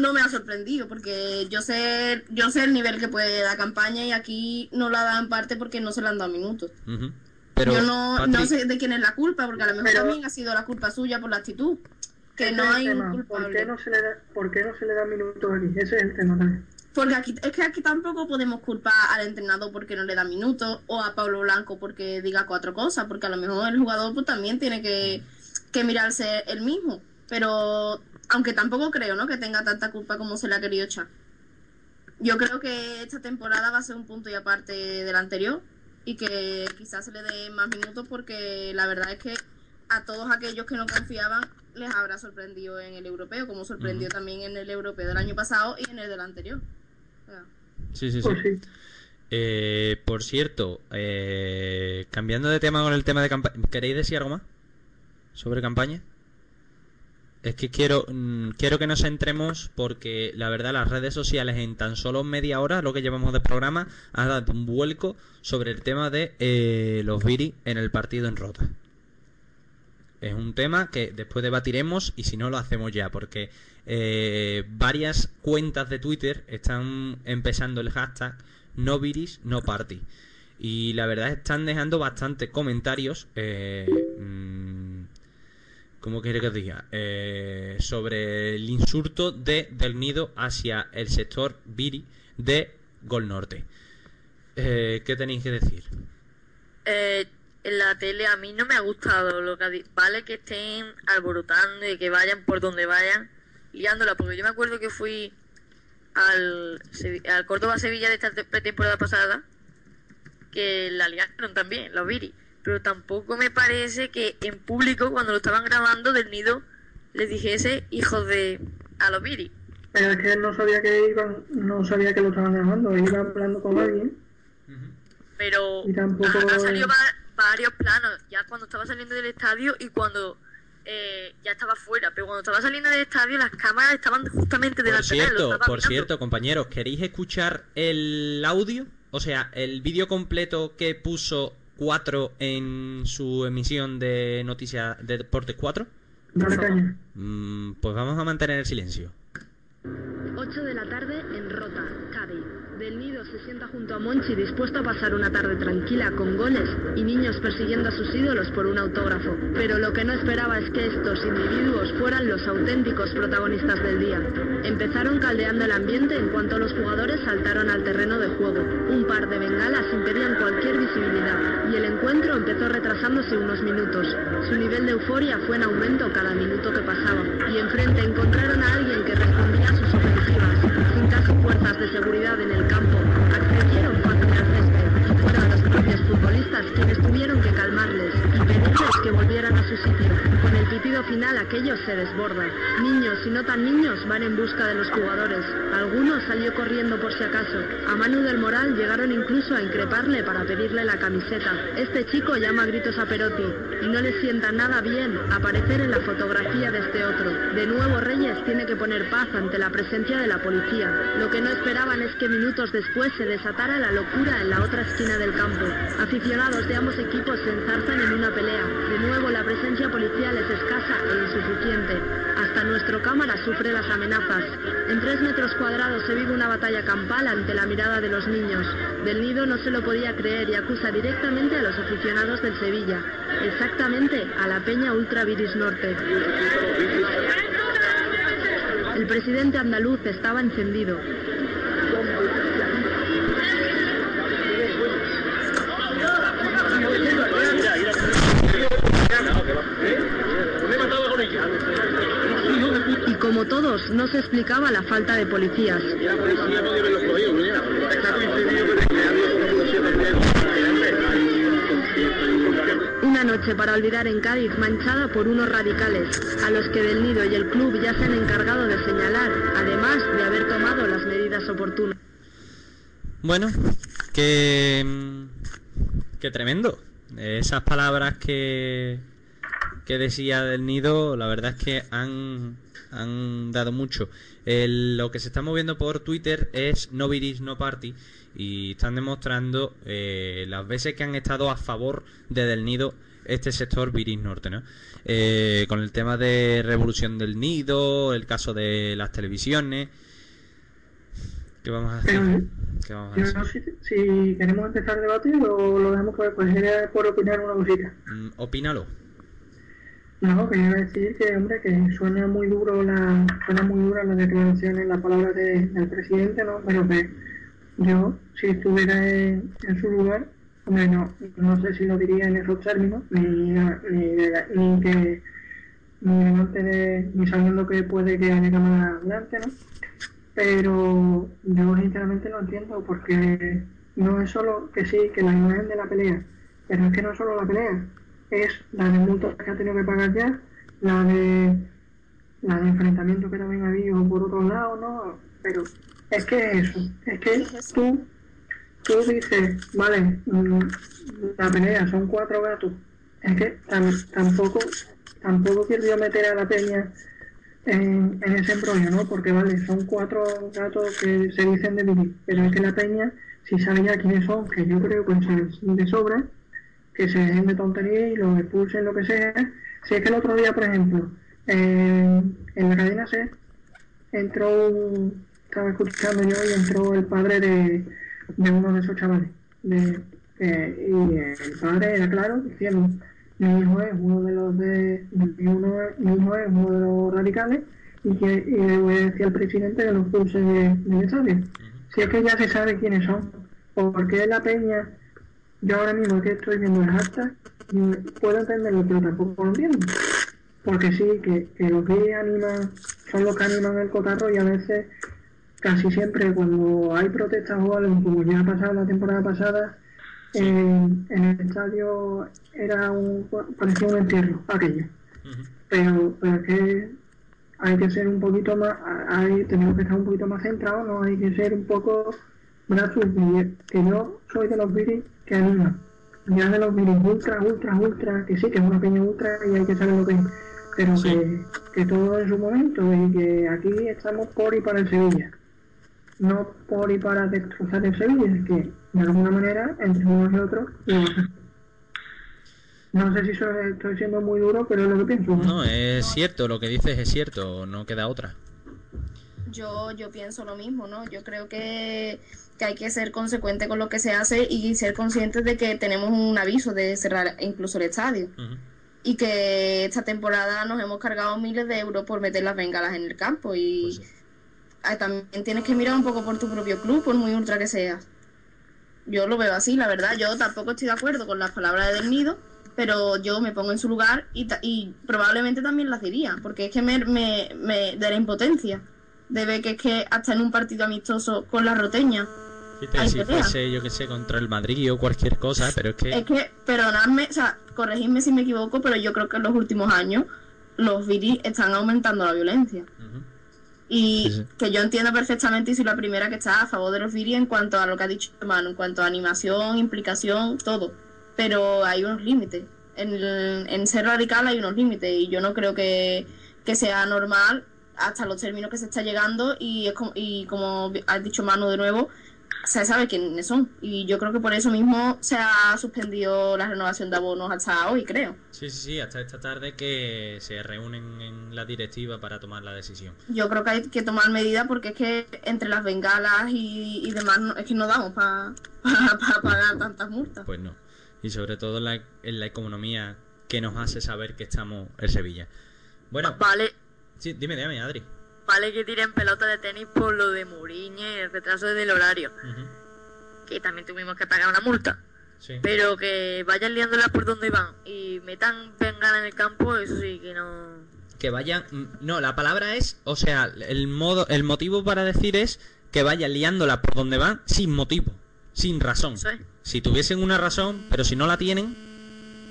no me ha sorprendido porque yo sé yo sé el nivel que puede dar campaña y aquí no la da en parte porque no se le han dado minutos. Pero, yo no, no sé de quién es la culpa porque a lo mejor Pero- también ha sido la culpa suya por la actitud. Que no hay un tema. ¿Por culpable. qué no se le da, por qué no se le da minutos aquí? Ese es el tema también. Porque aquí, es que aquí tampoco podemos culpar al entrenador porque no le da minutos o a Pablo Blanco porque diga cuatro cosas, porque a lo mejor el jugador pues, también tiene que, que mirarse él mismo. Pero aunque tampoco creo ¿no? que tenga tanta culpa como se le ha querido echar. Yo creo que esta temporada va a ser un punto y aparte de la anterior y que quizás se le dé más minutos porque la verdad es que a todos aquellos que no confiaban les habrá sorprendido en el europeo, como sorprendió también en el europeo del año pasado y en el del anterior. Sí, sí, sí. Eh, por cierto, eh, cambiando de tema con el tema de campaña, ¿queréis decir algo más sobre campaña? Es que quiero, mm, quiero que nos centremos porque la verdad las redes sociales en tan solo media hora, lo que llevamos de programa, ha dado un vuelco sobre el tema de eh, los Viri en el partido en Rota. Es un tema que después debatiremos y si no lo hacemos ya, porque eh, varias cuentas de Twitter están empezando el hashtag no viris, no party. Y la verdad están dejando bastantes comentarios. Eh, mm, ¿Cómo quiere que os diga? Eh, sobre el insulto de Del Nido hacia el sector Viri de Gol Norte. Eh, ¿Qué tenéis que decir? En la tele a mí no me ha gustado lo que ha di- vale que estén alborotando y que vayan por donde vayan liándola porque yo me acuerdo que fui al, al Córdoba Sevilla de esta te- pretemporada pasada que la liaron también los Viri pero tampoco me parece que en público cuando lo estaban grabando del nido les dijese hijos de a los Viri Pero es que él no sabía que iban, no sabía que lo estaban grabando, iba hablando con alguien. Pero y tampoco ha, ha salido va- varios planos ya cuando estaba saliendo del estadio y cuando eh, ya estaba fuera, pero cuando estaba saliendo del estadio las cámaras estaban justamente Por delante de él. lo cierto, por mirando. cierto, compañeros, ¿queréis escuchar el audio? O sea, el vídeo completo que puso 4 en su emisión de Noticias de Deportes 4? Dale caña. Mm, pues vamos a mantener el silencio. 8 de la tarde en Rota, Cádiz. Del Nido se sienta junto a Monchi dispuesto a pasar una tarde tranquila con goles y niños persiguiendo a sus ídolos por un autógrafo. Pero lo que no esperaba es que estos individuos fueran los auténticos protagonistas del día. Empezaron caldeando el ambiente en cuanto los jugadores saltaron al terreno de juego. Un par de bengalas impedían cualquier visibilidad y el encuentro empezó retrasándose unos minutos. Su nivel de euforia fue en aumento cada minuto que pasaba y enfrente encontraron a alguien que respondía a sus ofensivas. Fuerzas de seguridad en el campo, accedieron césped y fueron los propios futbolistas quienes tuvieron que calmarles y pedirles que volvieran a su. Con el pitido final aquello se desborda. Niños y no tan niños van en busca de los jugadores. Algunos salió corriendo por si acaso. A Manu del Moral llegaron incluso a increparle para pedirle la camiseta. Este chico llama a gritos a Perotti y no le sienta nada bien aparecer en la fotografía de este otro. De nuevo Reyes tiene que poner paz ante la presencia de la policía. Lo que no esperaban es que minutos después se desatara la locura en la otra esquina del campo. Aficionados de ambos equipos se enzarzan en una pelea. De nuevo la presencia policial es escasa e insuficiente. Hasta nuestro cámara sufre las amenazas. En tres metros cuadrados se vive una batalla campal ante la mirada de los niños. Del Nido no se lo podía creer y acusa directamente a los aficionados del Sevilla. Exactamente a la Peña Ultra Viris Norte. El presidente andaluz estaba encendido. Y no se explicaba la falta de policías. Una noche para olvidar en Cádiz manchada por unos radicales, a los que del Nido y el club ya se han encargado de señalar, además de haber tomado las medidas oportunas. Bueno, que. mm, que tremendo. Esas palabras que. que decía del nido, la verdad es que han. Han dado mucho. El- lo que se está moviendo por Twitter es No Viris No Party. Y están demostrando eh, las veces que han estado a favor de Del Nido este sector Viris Norte, ¿no? Eh, con el tema de revolución del nido, el caso de las televisiones. ¿Qué vamos a hacer? ¿Qué vamos a hacer? no si, si queremos empezar debatir o lo dejamos por, pues por opinar una cosita. Mm, opínalo. No, quería decir que, hombre, que suena muy duro la, suena muy dura las declaraciones, las palabras de- del presidente, ¿no? Pero que yo, si estuviera en, en su lugar, hombre, no, sé si lo diría en esos términos, ni, ni, de- ni que ni de, ni sabiendo que puede que haya cámara delante, ¿no? Pero yo sinceramente no entiendo porque no es solo que sí, que la imagen de la pelea, pero es que no es solo la pelea, es la de multas que ha tenido que pagar ya, la de la de enfrentamiento que también ha habido por otro lado, ¿no? Pero es que eso, es que tú, tú dices, vale, mm, la pelea son cuatro gatos, es que tam- tampoco, tampoco quiero yo meter a la peña en, en ese embrollo, ¿no? Porque vale, son cuatro gatos que se dicen de vivir, pero es que la peña, si sabe ya quiénes son, que yo creo que saben de sobra, que se dejen de tontería y los expulsen, lo que sea. Si es que el otro día, por ejemplo, eh, en la cadena C, entró, un- estaba escuchando yo y entró el padre de, de uno de esos chavales. De, que- y el padre era claro diciendo, mi hijo es uno de los de, mi, uno mi hijo es uno de los radicales y que y le voy a decir al presidente que los expulse de- estadio. Si es que ya se sabe quiénes son, ¿por qué la peña yo ahora mismo que estoy viendo el hashtag, puedo entenderlo, pero tampoco lo entiendo. Porque sí, que, que los que animan son los que animan el cotarro y a veces, casi siempre, cuando hay protestas o algo, como ya ha pasado la temporada pasada, en, en el estadio era un, parecía un entierro aquello. Pero, pero es que hay que ser un poquito más, hay, tenemos que estar un poquito más centrados, no hay que ser un poco brazos que que yo soy de los viris que animan. Ya de los viris ultra, ultra, ultra, que sí, que es una peña ultra y hay que saber lo que es. pero que, que todo en su momento y que aquí estamos por y para el Sevilla. No por y para destrozar el Sevilla, es que de alguna manera, entre unos y otros. No sé si soy- estoy siendo muy duro, pero es lo que pienso. No, es cierto, lo que dices es cierto, no queda otra. Yo, yo pienso lo mismo, ¿no? Yo creo que, que hay que ser consecuente con lo que se hace y ser conscientes de que tenemos un aviso de cerrar incluso el estadio. Y que esta temporada nos hemos cargado miles de euros por meter las bengalas en el campo. Y ah, también tienes que mirar un poco por tu propio club, por muy ultra que seas. Yo lo veo así, la verdad. Yo tampoco estoy de acuerdo con las palabras de Del Nido, pero yo me pongo en su lugar y, probablemente también las diría, porque es que me, me, me de la impotencia de ver que es que hasta en un partido amistoso con la roteña Fíjate, si fuese, yo que sé, contra el Madrid o cualquier cosa, pero es que... Es que, perdonadme, o sea, corregidme si me equivoco, pero yo creo que en los últimos años los viris están aumentando la violencia. Y Sí, sí. que yo entiendo perfectamente y soy la primera que está a favor de los viris en cuanto a lo que ha dicho hermano, en cuanto a animación, implicación, todo. Pero hay unos límites. En, el- en ser radical hay unos límites y yo no creo que, que sea normal hasta los términos que se está llegando y, es como, y como has dicho Manu de nuevo, se sabe quiénes son. Y yo creo que por eso mismo se ha suspendido la renovación de abonos hasta hoy, creo. Sí, sí, sí, hasta esta tarde que se reúnen en la directiva para tomar la decisión. Yo creo que hay que tomar medidas porque es que entre las bengalas y, y demás no- es que no damos para pagar tantas multas. Pues no. Y sobre todo en la, en la economía que nos hace saber que estamos en Sevilla. Bueno, Vale, sí, dime, dime, Adri. vale que tiren pelota de tenis por lo de y el retraso del horario. Que también tuvimos que pagar una multa. Sí. Pero que vayan liándola por donde van y metan bengala en el campo, eso sí que no. Que vayan... mm, No, la palabra es... O sea, el, modo, el motivo para decir es que vayan liándola por donde van sin motivo, sin razón. Si tuviesen una razón, pero si no la tienen...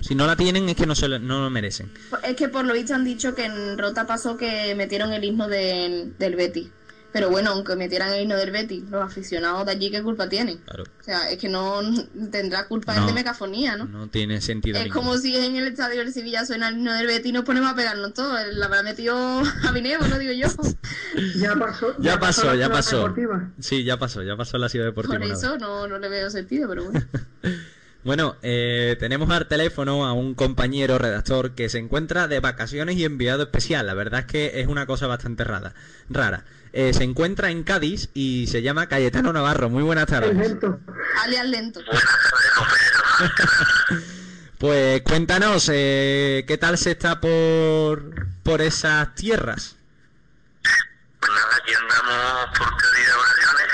Si no la tienen es que no, se lo, no lo merecen. Es que por lo visto han dicho que en Rota pasó que metieron el himno del, del Betis. Pero bueno, aunque metieran el himno del Betis, los aficionados de allí, ¿qué culpa tienen? Claro. O sea, es que no tendrá culpa el No. de megafonía, ¿no? No tiene sentido Es como si en el estadio del Sevilla suena el himno del Betis y nos ponemos a pegarnos todos. La habrá metido a Vinevo, no digo yo. Ya pasó. Ya pasó, ya pasó. deportiva. Sí, ya pasó, ya pasó la ciudad deportiva. Por eso no, no le veo sentido, pero bueno. Bueno, eh, tenemos al teléfono a un compañero redactor que se encuentra de vacaciones y enviado especial. La verdad es que es una cosa bastante rara. rara. Eh, se encuentra en Cádiz y se llama Cayetano Navarro. Muy buenas tardes. Alias lento. Pues cuéntanos, eh, ¿qué tal se está por, por esas tierras? Aquí andamos por Cádiz de vacaciones,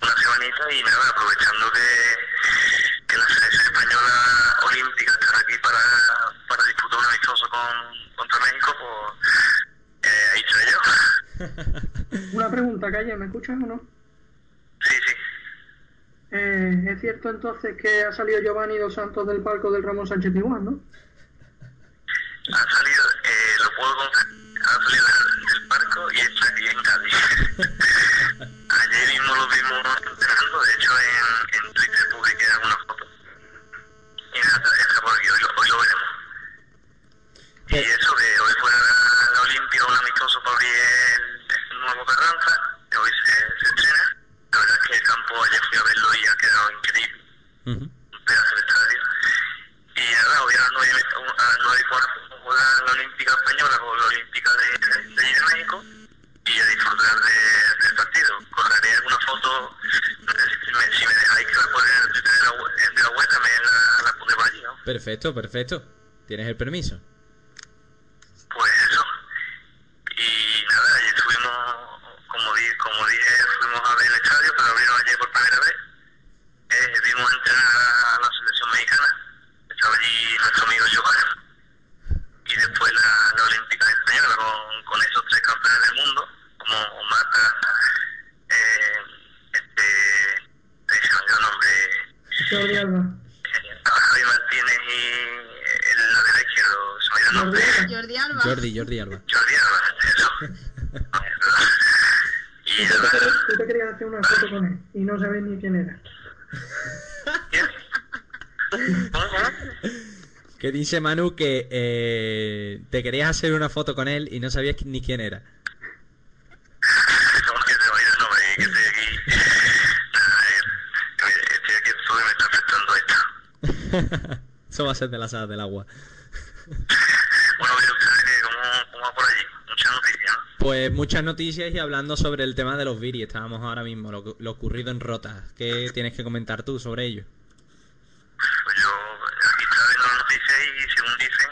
una semanita y nada, aprovechando que, que la selección española olímpica está aquí para, para disputar un amistoso con, contra México, pues eh, ahí estoy yo. Una pregunta, Calle, ¿me escuchas o no? Sí, sí. Eh, ¿Es cierto entonces que ha salido Giovanni Dos Santos del palco del Ramón Sánchez Pizjuán, no? Ha salido, eh, lo puedo confirmar, ha salido del, del barco y está aquí en Cádiz. Ayer mismo lo vimos entrenando, de hecho en, en Twitter publiqué algunas fotos. Y nada, está por aquí, hoy lo, hoy lo veremos. Y eso de hoy fue la, la Olimpia, un amistoso para abrir el, el nuevo Carranza, que hoy se, se estrena. La verdad es que el campo ayer fui a verlo y ha quedado increíble, un pedazo de estadio. Y nada, hoy a las nueve, a las nueve y cuarto juega la Olímpica Española con la Olímpica de, de, de México y a disfrutar de, del partido. Colgaré alguna foto, no sé si me, si me dejáis que la cuelgue en el Twitter de la, web- de la web, también la, la pondré por allí, ¿no? Perfecto, perfecto. ¿Tienes el permiso? Pues eso. Y nada, ayer fuimos, como, di, como dije, fuimos a ver el estadio, pero abrieron ayer por primera vez. Eh, vimos entrenar a la selección mexicana. Estaba allí nuestro amigo Giovanni. Y después la, la Olímpica Española con, con esos tres campeones del mundo, como Mata, eh, este, ahí se me olvidó el nombre, Jordi Alba. Javi Martínez y el lateral izquierdo, se me olvidó el nombre. Jordi Alba. Jordi, Alba. Jordi Alba, eso. y te, querías- tú te querías hacer una foto con él y no sabes ni quién era. Que dice Manu que eh, te querías hacer una foto con él y no sabías ni quién era. El. Eso va a ser de las hadas del agua. Bueno, oye, ¿ustedes qué? ¿Cómo, ¿Cómo va por allí? Muchas noticias, ¿no? Pues muchas noticias y hablando sobre el tema de los Viri. Estábamos ahora mismo, lo, lo ocurrido en Rota. ¿Qué tienes que comentar tú sobre ello? Pues yo aquí estaba viendo las noticias y según dicen,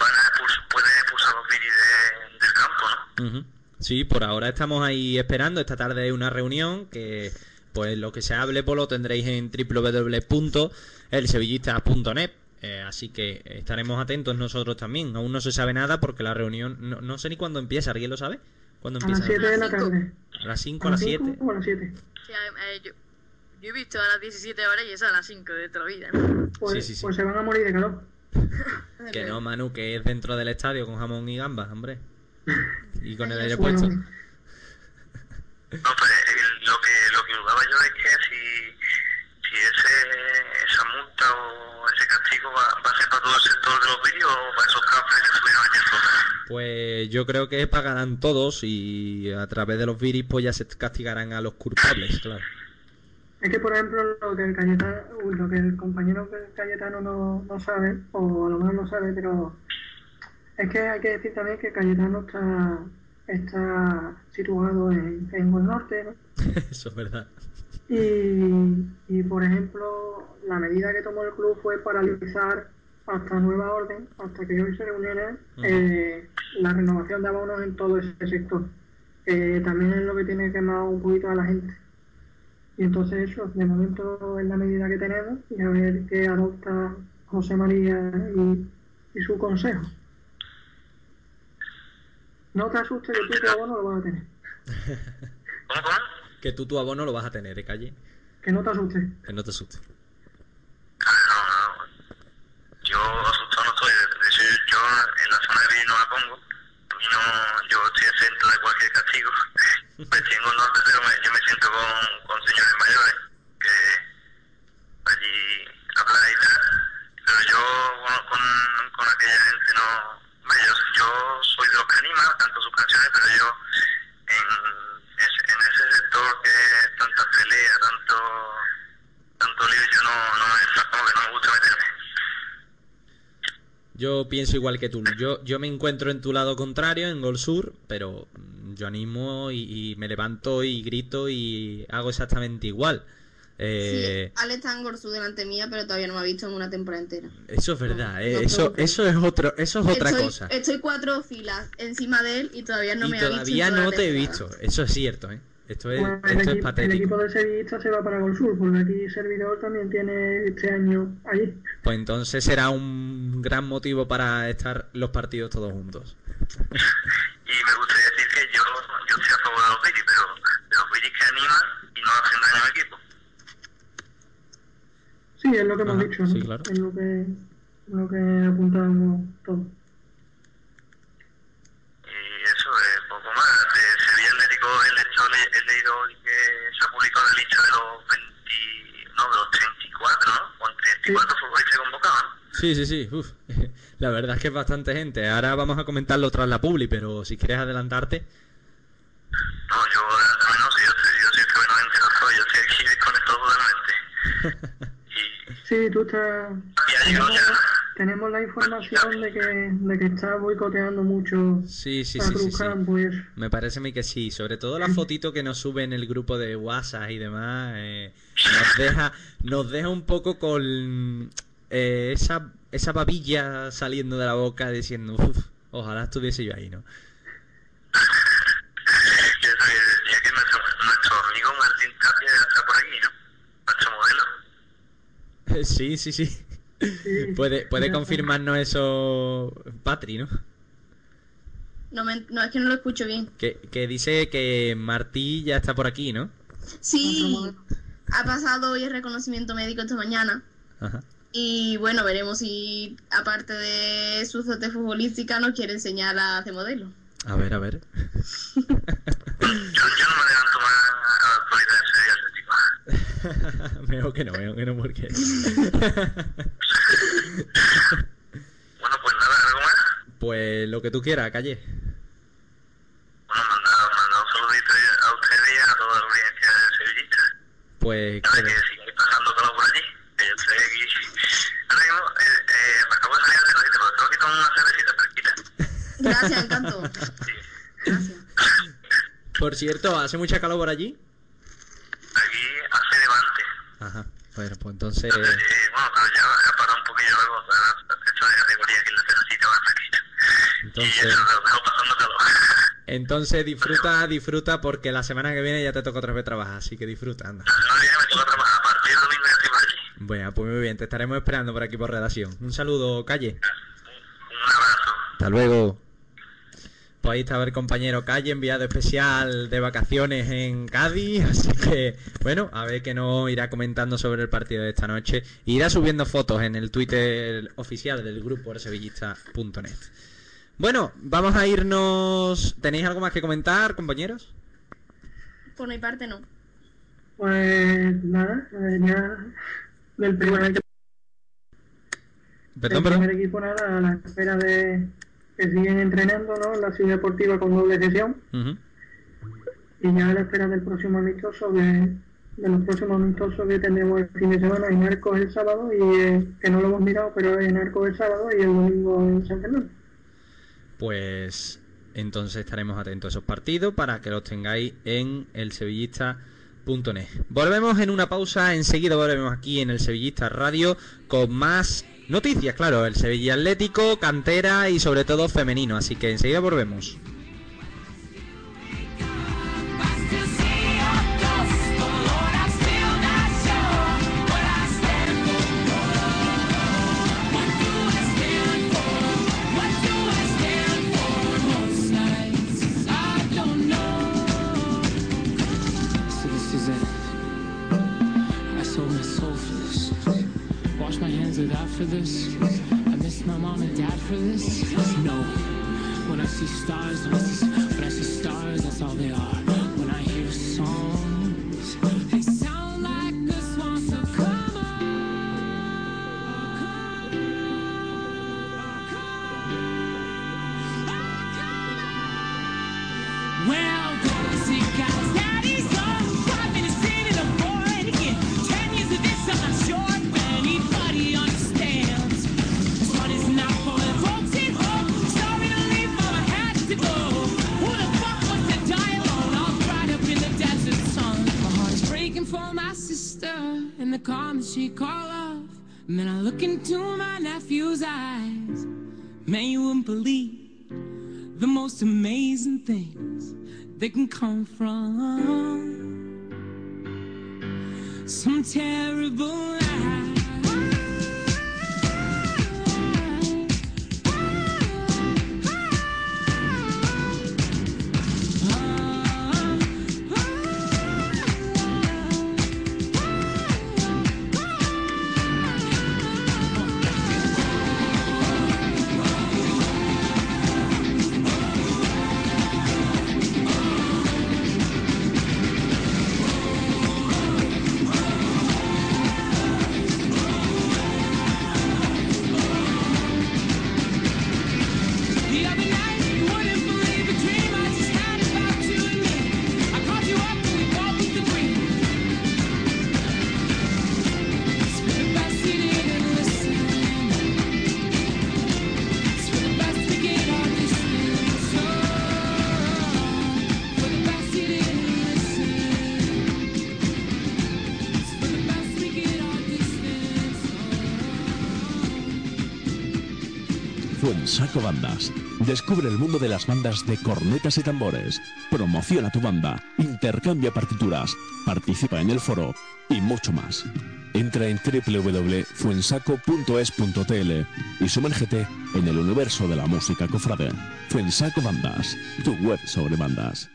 van a expulsar, pueden expulsar los viris de- del campo, ¿no? Sí, por ahora estamos ahí esperando. Esta tarde hay una reunión que, pues lo que se hable, pues lo tendréis en www.elsevillista.net. Eh, así que estaremos atentos nosotros también. Aún no se sabe nada porque la reunión, no, no sé ni cuándo empieza. ¿Alguien lo sabe? ¿Cuándo A las empieza? 7 de la tarde. A las 5, ¿A las las 7. 5 o a las 7? Sí, eh, yo, yo he visto a las 17 horas y es a las 5 de toda la vida. Pues, Sí, sí, sí. pues se van a morir de calor. Que no, Manu, que es dentro del estadio con jamón y gambas, hombre. Y con el aire Bueno, puesto. No, pues lo que lo que dudaba yo es que si, si ese, esa multa o ese castigo va, va a ser para todo el sector de los vídeos o para esos cafés que subieron ayer. Pues yo creo que pagarán todos y a través de los viris pues ya se castigarán a los culpables, claro. Es que, por ejemplo, lo que el, Cayetano, lo que el compañero Cayetano no, no sabe, o a lo mejor no sabe, pero es que hay que decir también que Cayetano está, está situado en, en el norte, ¿no? Eso es verdad. Y, y, por ejemplo, la medida que tomó el club fue paralizar hasta nueva orden, hasta que hoy se reuniera, eh, la renovación de abonos en todo ese sector. Eh, también es lo que tiene quemado un poquito a la gente. Y entonces eso, de momento es la medida que tenemos y a ver qué adopta José María y, y su consejo. No te asustes que tú tu abono lo vas a tener. Que tú tu abono lo vas a tener de calle. Que no te asustes. Que no te asustes. Yo asustado no estoy, de de hecho yo en la zona de no la pongo. No, yo estoy exento de cualquier castigo. Pues tengo un norte, pero me- yo me siento con, con señores mayores que allí hablan y tal. Pero yo bueno, con, con aquella gente no... hombre, yo, yo soy de los que anima, canto sus canciones, pero yo en, ese- en ese sector que tanta pelea, tanto tanto lío, yo no, no, me, como que no me gusta meterme. Yo pienso igual que tú. Yo, yo me encuentro en tu lado contrario, en Gol Sur, pero mm, yo animo y, y me levanto y grito y hago exactamente igual. Eh, Sí, Ale está en Gorsu delante mía, pero todavía no me ha visto en una temporada entera. Eso es verdad, eh, no eso, eso es otro, eso es otra estoy, cosa. Estoy cuatro filas encima de él y todavía no y me ha visto. todavía toda no te he visto. Eso es cierto, ¿eh? Esto es, Bueno, el, esto es equipo, el equipo de Sevillista se va para Gol Sur, porque aquí Servidor también tiene este año allí. Pues entonces será un gran motivo para estar los partidos todos juntos. Y me gustaría decir que yo, yo estoy a favor de los Billy, pero de los Billy que animan y no hacen daño al equipo. Sí, es lo que hemos Ajá, dicho, ¿no? sí, claro. Es lo que, lo que apuntábamos todos. Y eso es poco más. De Sevilla Atlético, el hecho, he, he leído hoy que publicado la lista de los 20, no, de los 34, ¿no? Con 34 futbolistas convocados, ¿no? Sí, sí, sí. uf. La verdad es que es bastante gente. Ahora vamos a comentarlo tras la publi, pero si quieres adelantarte. No, yo realmente no sé, yo, estoy- yo soy fenomenalmente loco, yo estoy aquí desconectado totalmente. Sí, tú estás... Tenemos, tenemos la información de que, de que está boicoteando mucho Sí, sí, a sí, sí, Cruz sí. Campo y eso. Me parece a mí que sí. Sobre todo la fotito que nos sube en el grupo de WhatsApp y demás. eh, nos deja nos deja un poco con eh, esa, esa babilla saliendo de la boca diciendo, "Uf, ojalá estuviese yo ahí, ¿no? Yo soy, decía que nuestro, nuestro amigo Martín Tapia está por aquí, ¿no? Nuestro modelo. Sí, sí, sí. Puede, puede confirmarnos eso Patri, ¿no? No, me- no, es que no lo escucho bien. Que, que dice que Martí ya está por aquí, ¿no? Sí, ha pasado hoy el reconocimiento médico esta mañana. Ajá. Y bueno, veremos si, aparte de su dote futbolística, nos quiere enseñar a hacer modelo. A ver, a ver. Yo, yo no me levanto más a la actualidad de Sevilla Atlético. mejor que no, mejor que no, porque. Pues lo que tú quieras, calle. Bueno, mandar, mandar un saludito a ustedes y a toda la audiencia de Sevillita. Pues Nada, que sigáis pasando calor por allí. Que yo estoy aquí. Ahora mismo, eh, eh, me acabo de salir de la pero tengo que tomar una cervecita fresquita. Gracias, encanto. Por cierto, ¿hace mucha calor por allí? Aquí hace levante. Ajá. Bueno, pues entonces... Eh, bueno, pero ya ha parado un poquillo luego. Ha hecho de categoría aquí en la terracita más tranquila. Y Entonces... Entonces disfruta, disfruta porque la semana que viene ya te toca otra vez trabajar, así que disfruta, anda. Bueno, pues muy bien, te estaremos esperando por aquí por redacción. Un saludo, calle. Hasta luego. Pues ahí estaba el compañero Calle, enviado especial de vacaciones en Cádiz. Así que, bueno, a ver que nos irá comentando sobre el partido de esta noche. Irá subiendo fotos en el Twitter oficial del grupo sevillista.net. Bueno, vamos a irnos. ¿Tenéis algo más que comentar, compañeros? Por mi parte, no. Pues nada, eh, ya del primer, Perdón, primer equipo nada a la espera de que siguen entrenando ¿no? en la ciudad deportiva con doble sesión Ujú. y ya a la espera del próximo amistoso de, de los próximos amistosos que tendremos el fin de semana en Arcos el sábado y eh, que no lo hemos mirado pero en Arcos el sábado y el domingo en San Fernando. Pues entonces estaremos atentos a esos partidos para que los tengáis en el sevillista.net. Volvemos en una pausa, enseguida volvemos aquí en el Sevillista Radio con más noticias, claro, el Sevilla Atlético, cantera y sobre todo femenino, así que enseguida volvemos. My hands for this. I miss my mom and dad for this. No. When I see stars, when I see, when I see stars, that's all they are. When I hear songs, and the calm that she call off. And then I look into my nephew's eyes. Man, you wouldn't believe the most amazing things that can come from some terrible lie. Fuensaco Bandas. Descubre el mundo de las bandas de cornetas y tambores. Promociona tu banda. Intercambia partituras. Participa en el foro. Y mucho más. Entra en www.fuensaco.es.tl y sumérgete en el universo de la música cofrade. Fuensaco Bandas. Tu web sobre bandas.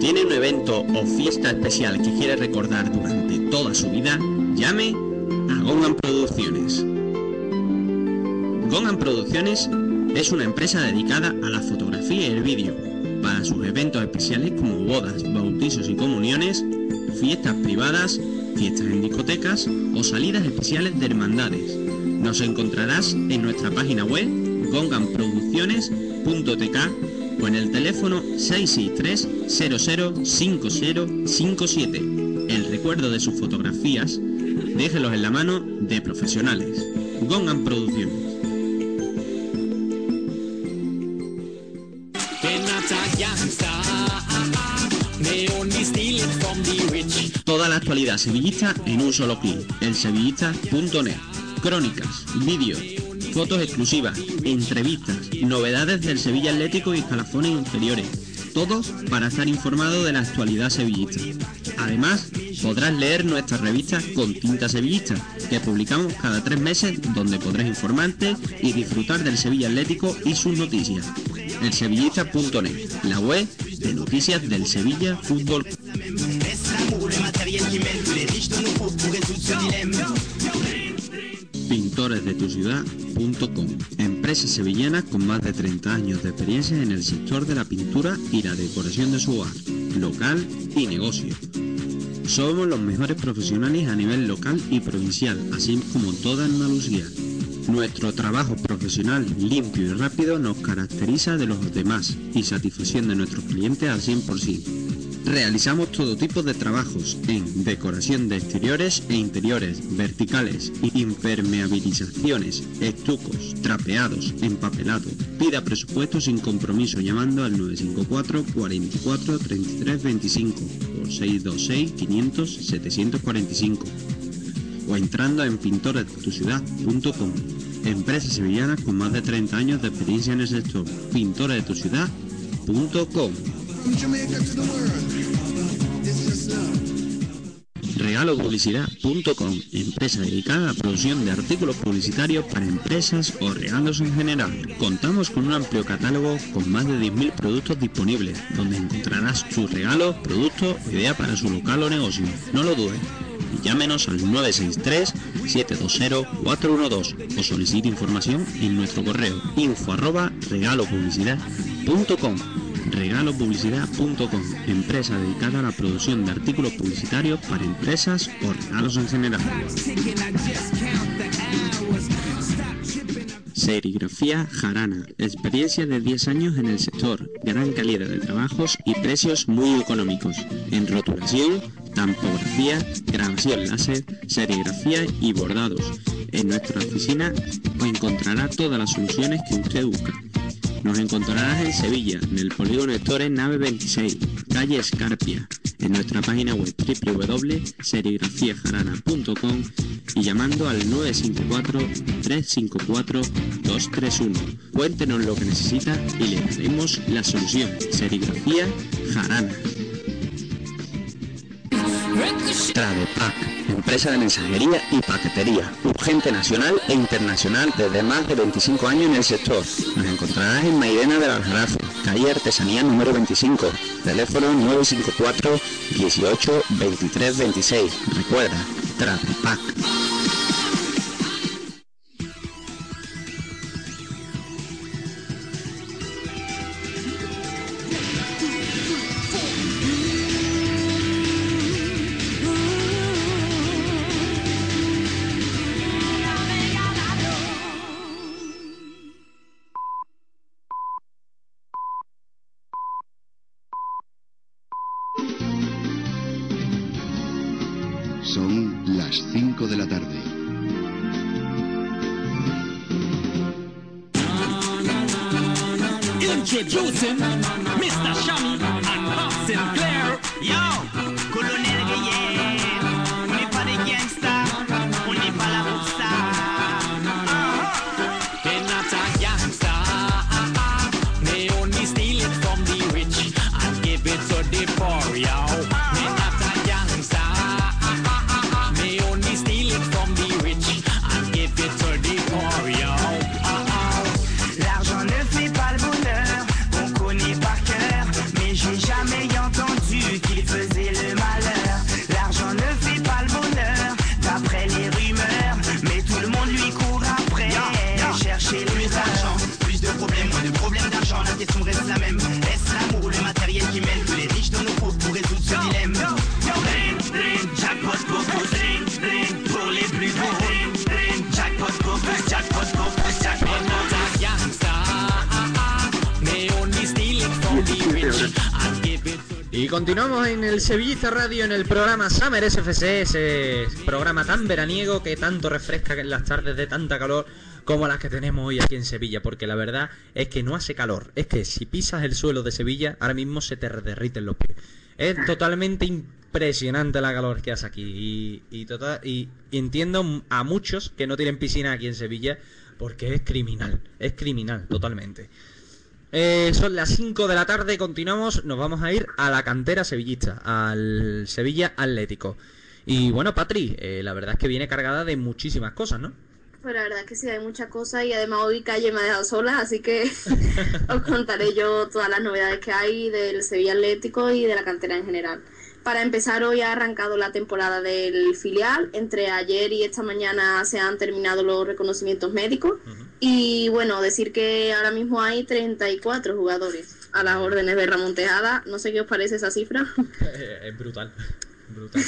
¿Tiene un evento o fiesta especial que quiere recordar durante toda su vida? Llame a Gongan Producciones. Producciones es una empresa dedicada a la fotografía y el vídeo para sus eventos especiales como bodas, bautizos y comuniones, fiestas privadas, fiestas en discotecas o salidas especiales de hermandades. Nos encontrarás en nuestra página web gonganproducciones.tk o en el teléfono 663 005057. El recuerdo de sus fotografías, déjelos en la mano de profesionales. Gongan Producciones. Toda la actualidad sevillista en un solo clic. Elsevillista.net. Crónicas, vídeos, fotos exclusivas, entrevistas, novedades del Sevilla Atlético y escalafones inferiores. Todo para estar informado de la actualidad sevillista. Además, podrás leer nuestra revista Con Tinta Sevillista, que publicamos cada tres meses, donde podrás informarte y disfrutar del Sevilla Atlético y sus noticias. Elsevillista.net, la web de noticias del Sevilla Fútbol pintoresdetuciudad.com Empresa sevillana con más de 30 años de experiencia en el sector de la pintura y la decoración de su hogar, local y negocio. Somos los mejores profesionales a nivel local y provincial, así como toda Andalucía. Nuestro trabajo profesional, limpio y rápido nos caracteriza de los demás y satisfacción de nuestros clientes al 100%. Realizamos todo tipo de trabajos en decoración de exteriores e interiores, verticales, impermeabilizaciones, estucos, trapeados, empapelado. Pida presupuesto sin compromiso llamando al 954 44 33 25 o 626 500 745 o entrando en pintoresdetuciudad.com. Empresa sevillana con más de 30 años de experiencia en el sector. pintoresdetuciudad.com Regalopublicidad.com, empresa dedicada a la producción de artículos publicitarios para empresas o regalos en general. Contamos con un amplio catálogo con más de 10.000 productos disponibles, donde encontrarás sus regalos, productos o idea para su local o negocio. No lo dudes. Y llámenos al 963-720-412 o solicite información en nuestro correo info arroba regalopublicidad.com regalopublicidad.com, empresa dedicada a la producción de artículos publicitarios para empresas o regalos en general. Serigrafía Jarana, experiencia de 10 años en el sector, gran calidad de trabajos y precios muy económicos, en rotulación, tampografía, grabación láser, serigrafía y bordados. En nuestra oficina encontrará todas las soluciones que usted busca. Nos encontrarás en Sevilla, en el Polígono Estores Nave 26, calle Escarpia, en nuestra página web www.serigrafiajarana.com y llamando al 954-354-231. Cuéntenos lo que necesita y le daremos la solución. Serigrafía Jarana. Tradepac, empresa de mensajería y paquetería, urgente nacional e internacional desde más de 25 años en el sector. Nos encontrarás en Mairena del Aljarafe, calle Artesanía número 25, teléfono 954 18 23 26. Recuerda, Tradepac. Continuamos en el Sevillista Radio en el programa Summer SFC, ese programa tan veraniego que tanto refresca en las tardes de tanta calor como las que tenemos hoy aquí en Sevilla, porque la verdad es que no hace calor, es que si pisas el suelo de Sevilla, ahora mismo se te derriten los pies. Es totalmente impresionante la calor que hace aquí y, y, total, y, y entiendo a muchos que no tienen piscina aquí en Sevilla porque es criminal, es criminal totalmente. Eh, son las 5 de la tarde, continuamos, nos vamos a ir a la cantera sevillista, al Sevilla Atlético. Y bueno, Patri, eh, la verdad es que viene cargada de muchísimas cosas, ¿no? Pues la verdad es que sí, hay muchas cosas y además hoy Calle me ha dejado sola, así que os contaré yo todas las novedades que hay del Sevilla Atlético y de la cantera en general. Para empezar, hoy ha arrancado la temporada del filial. Entre ayer y esta mañana se han terminado los reconocimientos médicos. Y bueno, decir que ahora mismo hay 34 jugadores a las órdenes de Ramón Tejada. No sé qué os parece esa cifra. es brutal, brutal.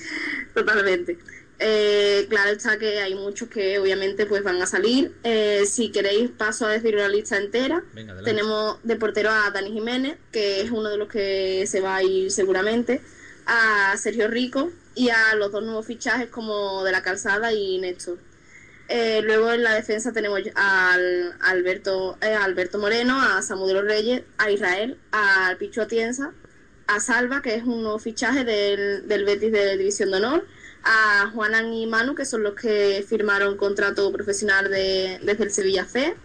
Totalmente. Eh, claro está que hay muchos que obviamente pues van a salir. Eh, si queréis paso a decir la lista entera. Venga. Tenemos de portero a Dani Jiménez, que es uno de los que se va a ir seguramente, a Sergio Rico y a los dos nuevos fichajes como de la Calzada y Néstor. Eh, luego en la defensa tenemos al, Alberto, eh, a Alberto Moreno, a Samuel Reyes, a Israel, al Pichu Atienza, a Salva, que es un nuevo fichaje del, del Betis de División de Honor, a Juanan y Manu, que son los que firmaron contrato profesional de, desde el Sevilla C,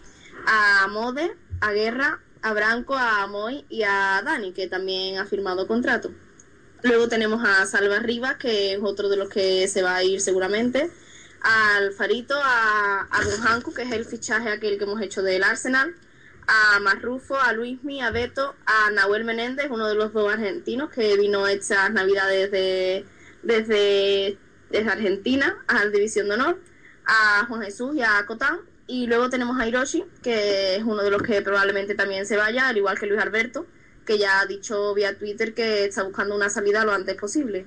a Mode, a Guerra, a Branco, a Moy y a Dani, que también ha firmado contrato. Luego tenemos a Salva Rivas, que es otro de los que se va a ir seguramente, a Alfarito, a, a que es el fichaje aquel que hemos hecho del Arsenal, a Marrufo, a Luismi, a Beto, a Nahuel Menéndez, uno de los dos argentinos que vino estas navidades de, desde, desde Argentina a la División de Honor, a Juan Jesús y a Cotán. Y luego tenemos a Hiroshi, que es uno de los que probablemente también se vaya, al igual que Luis Alberto, que ya ha dicho vía Twitter que está buscando una salida lo antes posible.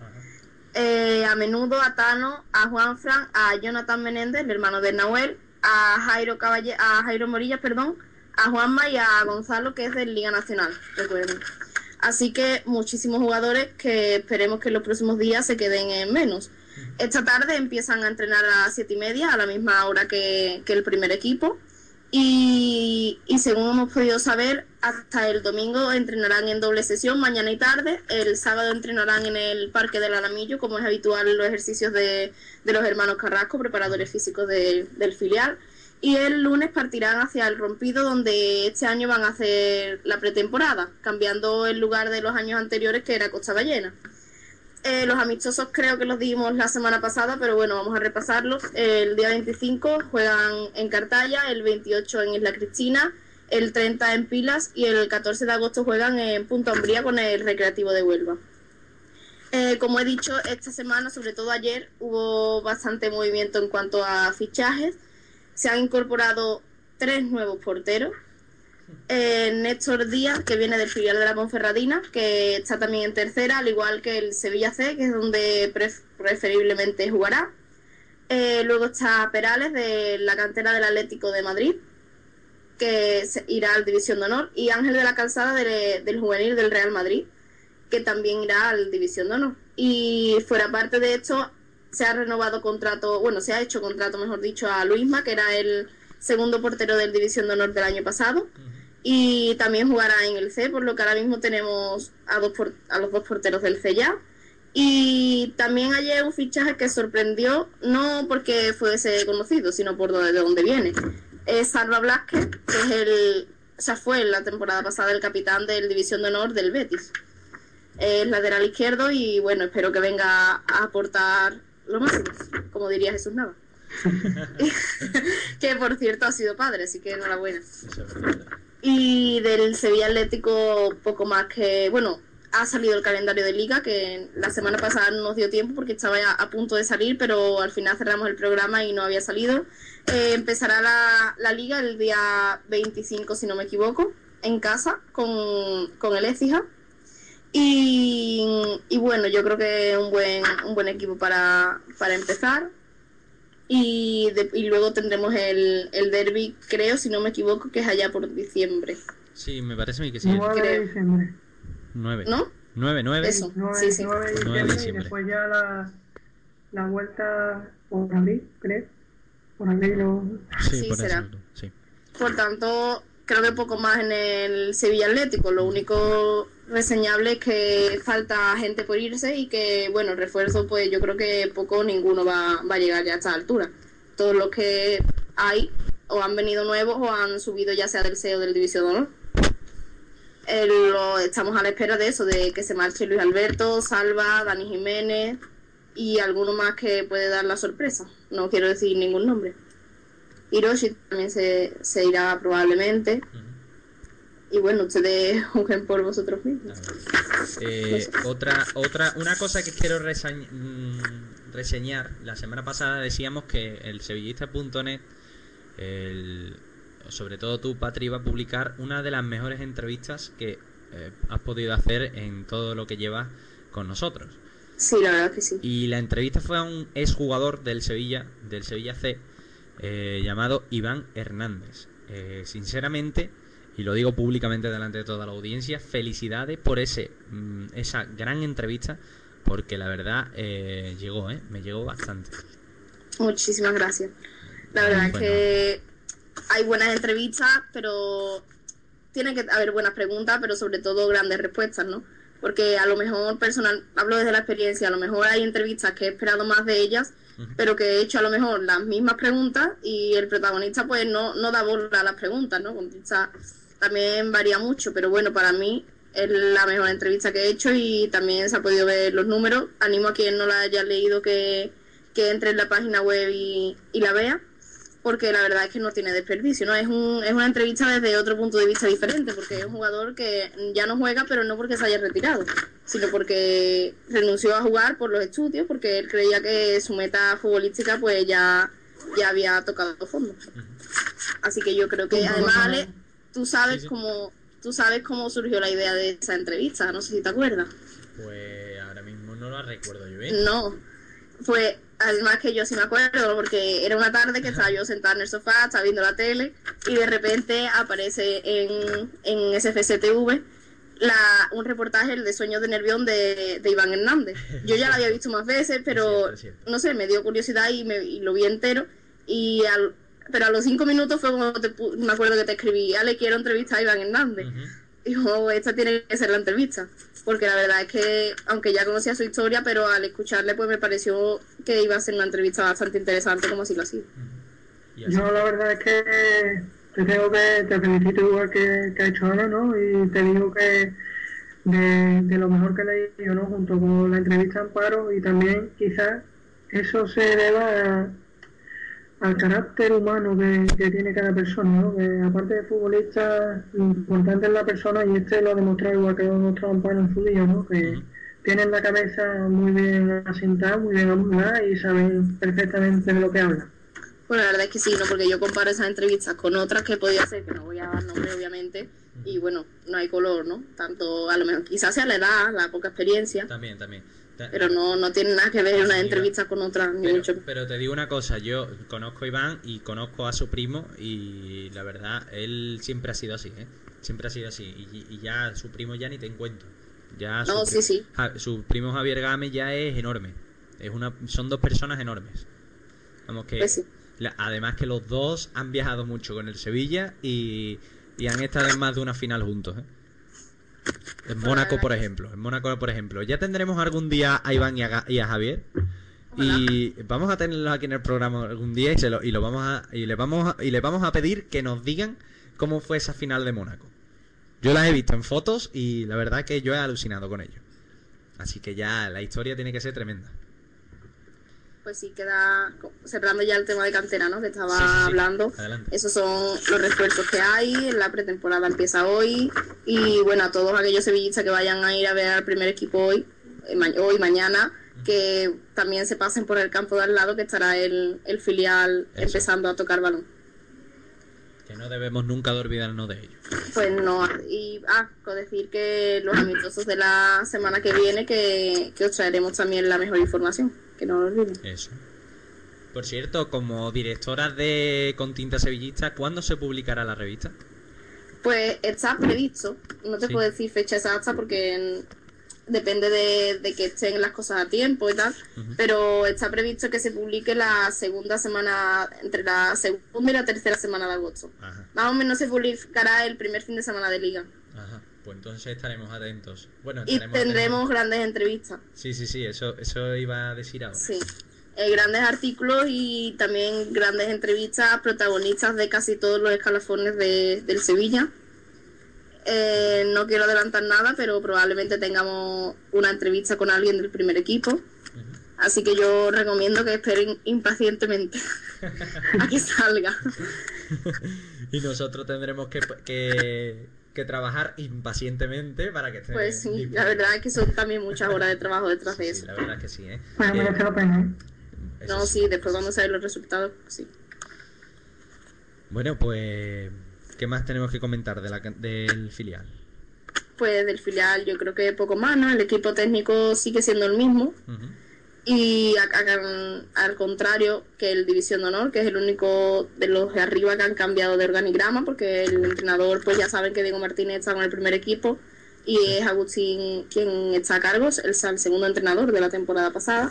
Eh, a menudo a Tano, a Juan Fran, a Jonathan Menéndez, el hermano de Nahuel, a Jairo Caballe, a Jairo Morillas, perdón, a Juanma y a Gonzalo, que es de Liga Nacional, recuerden. Así que muchísimos jugadores que esperemos que en los próximos días se queden en menos. Esta tarde empiezan a entrenar a las siete y media, a la misma hora que, que el primer equipo. Y, y según hemos podido saber, hasta el domingo entrenarán en doble sesión, mañana y tarde. El sábado entrenarán en el Parque del Alamillo, como es habitual en los ejercicios de, de los hermanos Carrasco, preparadores físicos de- del filial. Y el lunes partirán hacia el Rompido, donde este año van a hacer la pretemporada, cambiando el lugar de los años anteriores, que era Costa Ballena. Eh, los amistosos creo que los dimos la semana pasada, pero bueno, vamos a repasarlos. El día 25 juegan en Cartaya, el 28 en Isla Cristina, el 30 en Pilas y el 14 de agosto juegan en Punta Umbría con el Recreativo de Huelva. Eh, como he dicho, esta semana, sobre todo ayer, hubo bastante movimiento en cuanto a fichajes. Se han incorporado tres nuevos porteros. Eh, Néstor Díaz, que viene del filial de la Conferradina, que está también en tercera, al igual que el Sevilla C, que es donde pref- preferiblemente jugará. Eh, luego está Perales, de la cantera del Atlético de Madrid, que irá al División de Honor. Y Ángel de la Calzada, de- del juvenil del Real Madrid, que también irá al División de Honor. Y fuera parte de esto, se ha renovado contrato, bueno, se ha hecho contrato, mejor dicho, a Luisma, que era el segundo portero del División de Honor del año pasado. Y también jugará en el C, por lo que ahora mismo tenemos a, dos por- a los dos porteros del C ya. Y también ayer un fichaje que sorprendió, no porque fuese conocido, sino por de dónde viene. Es Salva Blasquez, que es el, sea, fue la temporada pasada el capitán del División de Honor del Betis. Es lateral izquierdo y bueno, espero que venga a aportar lo máximo, como diría Jesús Nava. que por cierto ha sido padre, así que enhorabuena. Y del Sevilla Atlético, poco más que. Bueno, ha salido el calendario de liga, que la semana pasada no nos dio tiempo porque estaba ya a punto de salir, pero al final cerramos el programa y no había salido. Eh, empezará la, la liga el día 25, si no me equivoco, en casa con, con el Écija. Y, y bueno, yo creo que es un buen, un buen equipo para, para empezar. Y, de- y luego tendremos el, el derby, creo, si no me equivoco, que es allá por diciembre. Sí, me parece a mí que sí. 9 de diciembre. 9. ¿No? 9, 9. Eso, 9, sí, sí. 9 de 9 de diciembre y después ya la, la vuelta por abril, creo. Por abril o... Sí, Sí, por será. eso. Sí. Por tanto, creo que poco más en el Sevilla Atlético. Lo único reseñable es que falta gente por irse y que, bueno, refuerzo, pues yo creo que poco o ninguno va, va a llegar ya a esta altura. Todos los que hay o han venido nuevos o han subido ya sea del C o del División de Honor. Eh, lo- estamos a la espera de eso, de que se marche Luis Alberto, Salva, Dani Jiménez y alguno más que puede dar la sorpresa. No quiero decir ningún nombre. Hiroshi también se, se irá probablemente. Y bueno, ustedes juzguen por vosotros mismos. Eh, otra, otra, una cosa que quiero mm, reseñar. La semana pasada decíamos que el sevillista.net, el- sobre todo tú, Patri, iba a publicar una de las mejores entrevistas que eh, has podido hacer en todo lo que llevas con nosotros. Sí, la verdad que sí. Y la entrevista fue a un exjugador del Sevilla, del Sevilla C, eh, llamado Iván Hernández. Eh, sinceramente, y lo digo públicamente delante de toda la audiencia, felicidades por ese mm, esa gran entrevista, porque la verdad eh, llegó, ¿eh? Me llegó bastante. Muchísimas gracias. La verdad es que hay buenas entrevistas, pero tiene que haber buenas preguntas, pero sobre todo grandes respuestas, ¿no? Porque a lo mejor personal, hablo desde la experiencia, a lo mejor hay entrevistas que he esperado más de ellas, pero que he hecho a lo mejor las mismas preguntas y el protagonista pues no, no da bola a las preguntas, ¿no? Contesta- también varía mucho, pero bueno, para mí es la mejor entrevista que he hecho y también se ha podido ver los números. Animo a quien no la haya leído que, que entre en la página web y, y la vea, porque la verdad es que no tiene desperdicio, ¿no? Es, un, es una entrevista desde otro punto de vista diferente, porque es un jugador que ya no juega, pero no porque se haya retirado, sino porque renunció a jugar por los estudios, porque él creía que su meta futbolística pues ya, ya había tocado fondo. Así que yo creo que además, Ale, tú sabes cómo tú sabes cómo surgió la idea de esa entrevista, no sé si te acuerdas. Pues ahora mismo no la recuerdo yo, ¿eh? No, fue además que yo sí me acuerdo porque era una tarde que estaba yo sentada en el sofá, estaba viendo la tele y de repente aparece en, en SFCTV la, un reportaje el de Sueños de Nervión de, de Iván Hernández. Yo ya lo había visto más veces, pero no sé, me dio curiosidad y, me, y lo vi entero y al, pero a los cinco minutos fue cuando te pu- me acuerdo que te escribí, Ale, quiero entrevistar a Iván Hernández. Dijo, esta tiene que ser la entrevista. Porque la verdad es que, aunque ya conocía su historia, pero al escucharle, pues me pareció que iba a ser una entrevista bastante interesante, como así lo ha sido. Yo la verdad es que te tengo que te felicito igual que, que ha hecho Ana, ¿no? Y te digo que de, de lo mejor que he leído, ¿no? Junto con la entrevista a Amparo y también quizás eso se deba a- al carácter humano que, que tiene cada persona, ¿no? Que aparte de futbolista, lo importante es la persona y este lo ha demostrado igual que lo ha demostrado Amparo en su día, ¿no? Que tienen la cabeza muy bien asentada, muy bien amolada y saben perfectamente de lo que hablan. Pues la verdad es que sí, ¿no? Porque yo comparo esas entrevistas con otras que podía hacer, que no voy a dar nombre, obviamente, y bueno, no hay color, ¿no? Tanto, a lo mejor, quizás sea la edad, la poca experiencia, También, también. Pero no, no tiene nada que ver una entrevista con otra, ni mucho. Pero te digo una cosa, yo conozco a Iván y conozco a su primo y la verdad, él siempre ha sido así, ¿eh? Siempre ha sido así. Y, y ya su primo ya ni te encuentro. Ya su, No, sí, sí. Ja- su primo Javier Gámez ya es enorme. Es una, son dos personas enormes. Vamos que... Pues sí. la- además que los dos han viajado mucho con el Sevilla y, y han estado en más de una final juntos, ¿eh? En Mónaco, por ejemplo. En Mónaco, por ejemplo. Ya tendremos algún día a Iván y a, y a Javier. Y vamos a tenerlos aquí en el programa algún día y, se lo, y lo vamos a y le vamos a, y le vamos a pedir que nos digan cómo fue esa final de Mónaco. Yo las he visto en fotos y la verdad que yo he alucinado con ello. Así que ya la historia tiene que ser tremenda. Pues sí, queda cerrando ya el tema de cantera, ¿no? Que estaba Sí, sí, sí. hablando. Adelante. Esos son los refuerzos que hay, la pretemporada empieza hoy y bueno, a todos aquellos sevillistas que vayan a ir a ver al primer equipo hoy, eh, hoy, mañana, que también se pasen por el campo de al lado que estará el, el filial empezando a tocar balón. Que no debemos nunca de olvidarnos de ello. Pues no, y ah, con decir que los amistosos de la semana que viene que, que os traeremos también la mejor información, que no lo olviden. Eso. Por cierto, como directora de Con Tinta Sevillista, ¿cuándo se publicará la revista? Pues está previsto, no te Sí. puedo decir fecha exacta porque en- depende de, de que estén las cosas a tiempo y tal, pero está previsto que se publique la segunda semana, entre la segunda y la tercera semana de agosto. Más o menos se publicará el primer fin de semana de liga. Ajá. Pues entonces estaremos atentos. Bueno, Y tendremos atentos. grandes entrevistas. Sí, sí, sí, eso, eso iba a decir ahora. Sí. Eh, grandes artículos y también grandes entrevistas protagonistas de casi todos los escalafones de, del Sevilla. Eh, no quiero adelantar nada, pero probablemente tengamos una entrevista con alguien del primer equipo. Así que yo recomiendo que esperen impacientemente a que salga. Y nosotros tendremos que, que, que trabajar impacientemente para que esté Pues sí, la verdad es que son también muchas horas de trabajo detrás de eso. La verdad es que sí, ¿eh? Pero Que- merece la pena. ¿eh? No, sí, después cuando se ven los resultados, sí. Bueno, pues... ¿Qué más tenemos que comentar de la, del filial? Pues del filial yo creo que poco más, ¿no? El equipo técnico sigue siendo el mismo. Y a- a- al contrario que el División de Honor, que es el único de los de arriba que han cambiado de organigrama, porque el entrenador, pues ya saben que Diego Martínez está con el primer equipo y es Agustín quien está a cargo, es el, el segundo entrenador de la temporada pasada.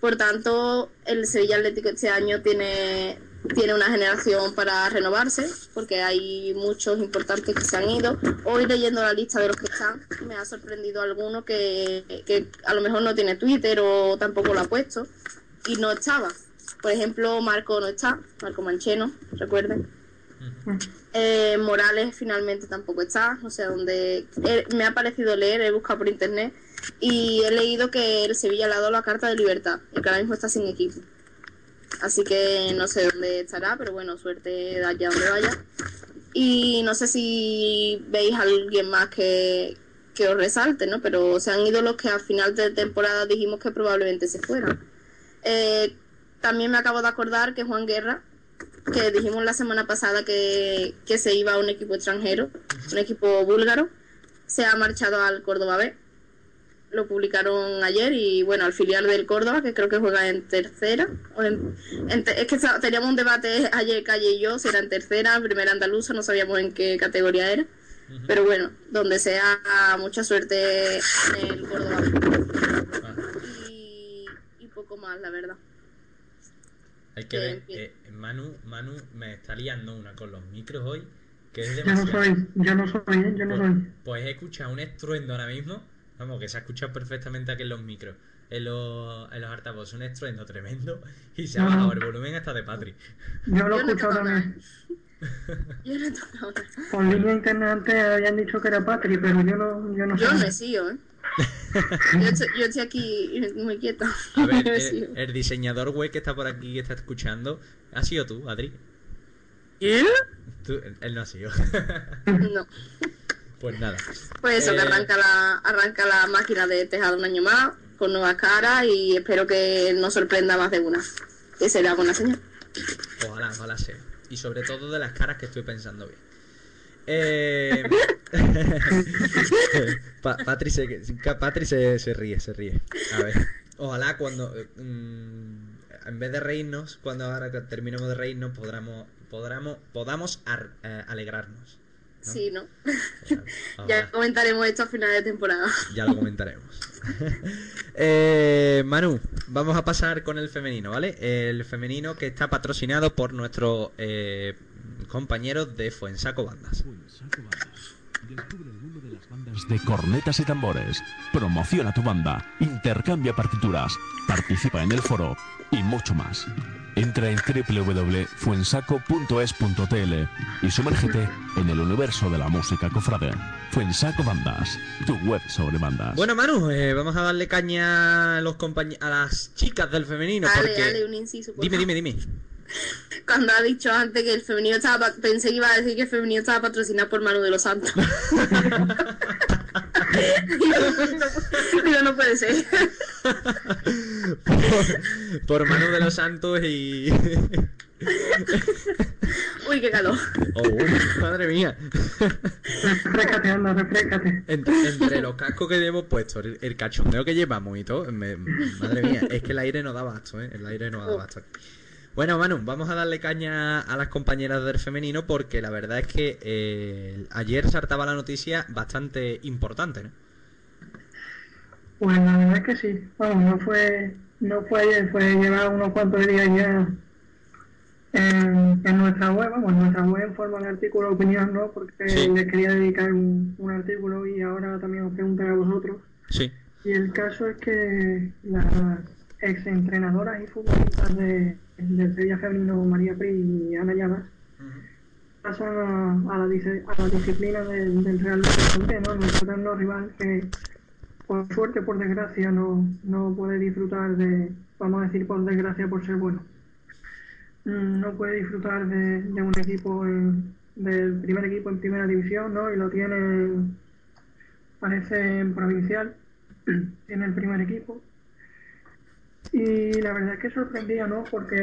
Por tanto, el Sevilla Atlético este año tiene, tiene una generación para renovarse, porque hay muchos importantes que se han ido. Hoy leyendo la lista de los que están, me ha sorprendido alguno que, que a lo mejor no tiene Twitter o tampoco lo ha puesto, y no estaba. Por ejemplo, Marco no está, Marco Mancheno, recuerden. Eh, Morales finalmente tampoco está, no sé dónde. eh, me ha parecido leer, he buscado por internet y he leído que el Sevilla le ha dado la carta de libertad y que ahora mismo está sin equipo. Así que no sé dónde estará, pero bueno, suerte allá donde vaya. Y no sé si veis a alguien más que, que os resalte, ¿no? Pero se han ido los que al final de temporada dijimos que probablemente se fueran. Eh, también me acabo de acordar que Juan Guerra, que dijimos la semana pasada que, que se iba a un equipo extranjero, un equipo búlgaro, se ha marchado al Córdoba B. Lo publicaron ayer y bueno, al filial del Córdoba, que creo que juega en tercera. o en- en te- es que teníamos un debate ayer, Calle y yo, si era en tercera, en primera andaluza, no sabíamos en qué categoría era. Pero bueno, donde sea, mucha suerte en el Córdoba. Y, y poco más, la verdad. Hay que ver, eh, Manu, Manu me está liando una con los micros hoy, que es Yo no demasiado. soy, yo no soy, ¿eh? yo no soy. Pues he escuchado un estruendo ahora mismo, vamos, que se ha escuchado perfectamente aquí en los micros, en los, en los altavoces, un estruendo tremendo, y se ha bajado el volumen hasta de Patri. Yo lo he escuchado también. Yo no he tocado nada. Por línea interna antes habían dicho que era Patri, pero yo no, yo no Yo sé. no he sido, ¿eh? Yo estoy, yo estoy aquí muy quieta. A ver, he el, diseñador web que está por aquí, que está escuchando, ¿ha sido tú, Adri? ¿Quién? Tú- él no ha sido. No. pues nada. Pues eso, que Eh, arranca la, arranca la máquina de tejado un año más, con nuevas caras y espero que nos sorprenda más de una. Que será buena señal. Ojalá, ojalá sea. Y sobre todo de las caras que estoy pensando bien. Eh... Pa- Patri, se, que- Patri se, se ríe, se ríe. A ver, ojalá cuando... eh, mm, en vez de reírnos, cuando ahora terminemos de reírnos, podamos, podamos, podamos ar- eh, alegrarnos. ¿No? Sí, ¿no? Ojalá. Ya comentaremos esto a final de temporada. Ya lo comentaremos. Eh, Manu, vamos a pasar con el femenino, ¿vale? El femenino que está patrocinado por nuestros eh, compañeros de Fuensaco Bandas. Descubre el mundo de las bandas de cornetas y tambores. Promociona tu banda, intercambia partituras, participa en el foro y mucho más. Entra en www.fuensaco.es.tl y sumérgete en el universo de la música cofrade. Fuensaco Bandas, tu web sobre bandas. Bueno, Manu, eh, vamos a darle caña a, los compañ- a las chicas del femenino. Dale, porque... dale, un inciso. por Dime, dime, dime. Cuando ha dicho antes que el femenino estaba, pensé que iba a decir que el femenino estaba patrocinado por Manu de los Santos. digo, no, puede ser. Por, por Manu de los Santos y... Uy, qué calor. Oh, madre mía. Refrescate, anda, refrescate. Entre, entre los cascos que hemos puesto, el, el cachondeo que llevamos y todo, me- madre mía, es que el aire no da basto, ¿eh? El aire no da basto. Bueno, Manu, vamos a darle caña a las compañeras del femenino porque la verdad es que eh, ayer saltaba la noticia bastante importante, ¿no? Pues la verdad es que sí. Vamos, no fue, no fue ayer, fue llevar unos cuantos días ya en, en nuestra web, vamos, en nuestra web en forma de artículo de opinión, ¿no? Porque Sí. les quería dedicar un, un artículo y ahora también os preguntaré a vosotros. Sí. Y el caso es que las exentrenadoras y futbolistas de, del Sevilla Femenino María Pri y Ana Llamas pasan a, a la, a la disciplina del, del Real Balompié, ¿no? Nuestro eterno rival que por suerte, por desgracia, no, no puede disfrutar de, vamos a decir por desgracia, por ser bueno. Mm, No puede disfrutar de, de un equipo, en- del primer equipo en primera división, ¿no? Y lo tiene, parece en provincial, tiene el primer equipo. Y la verdad es que sorprendía, ¿no? Porque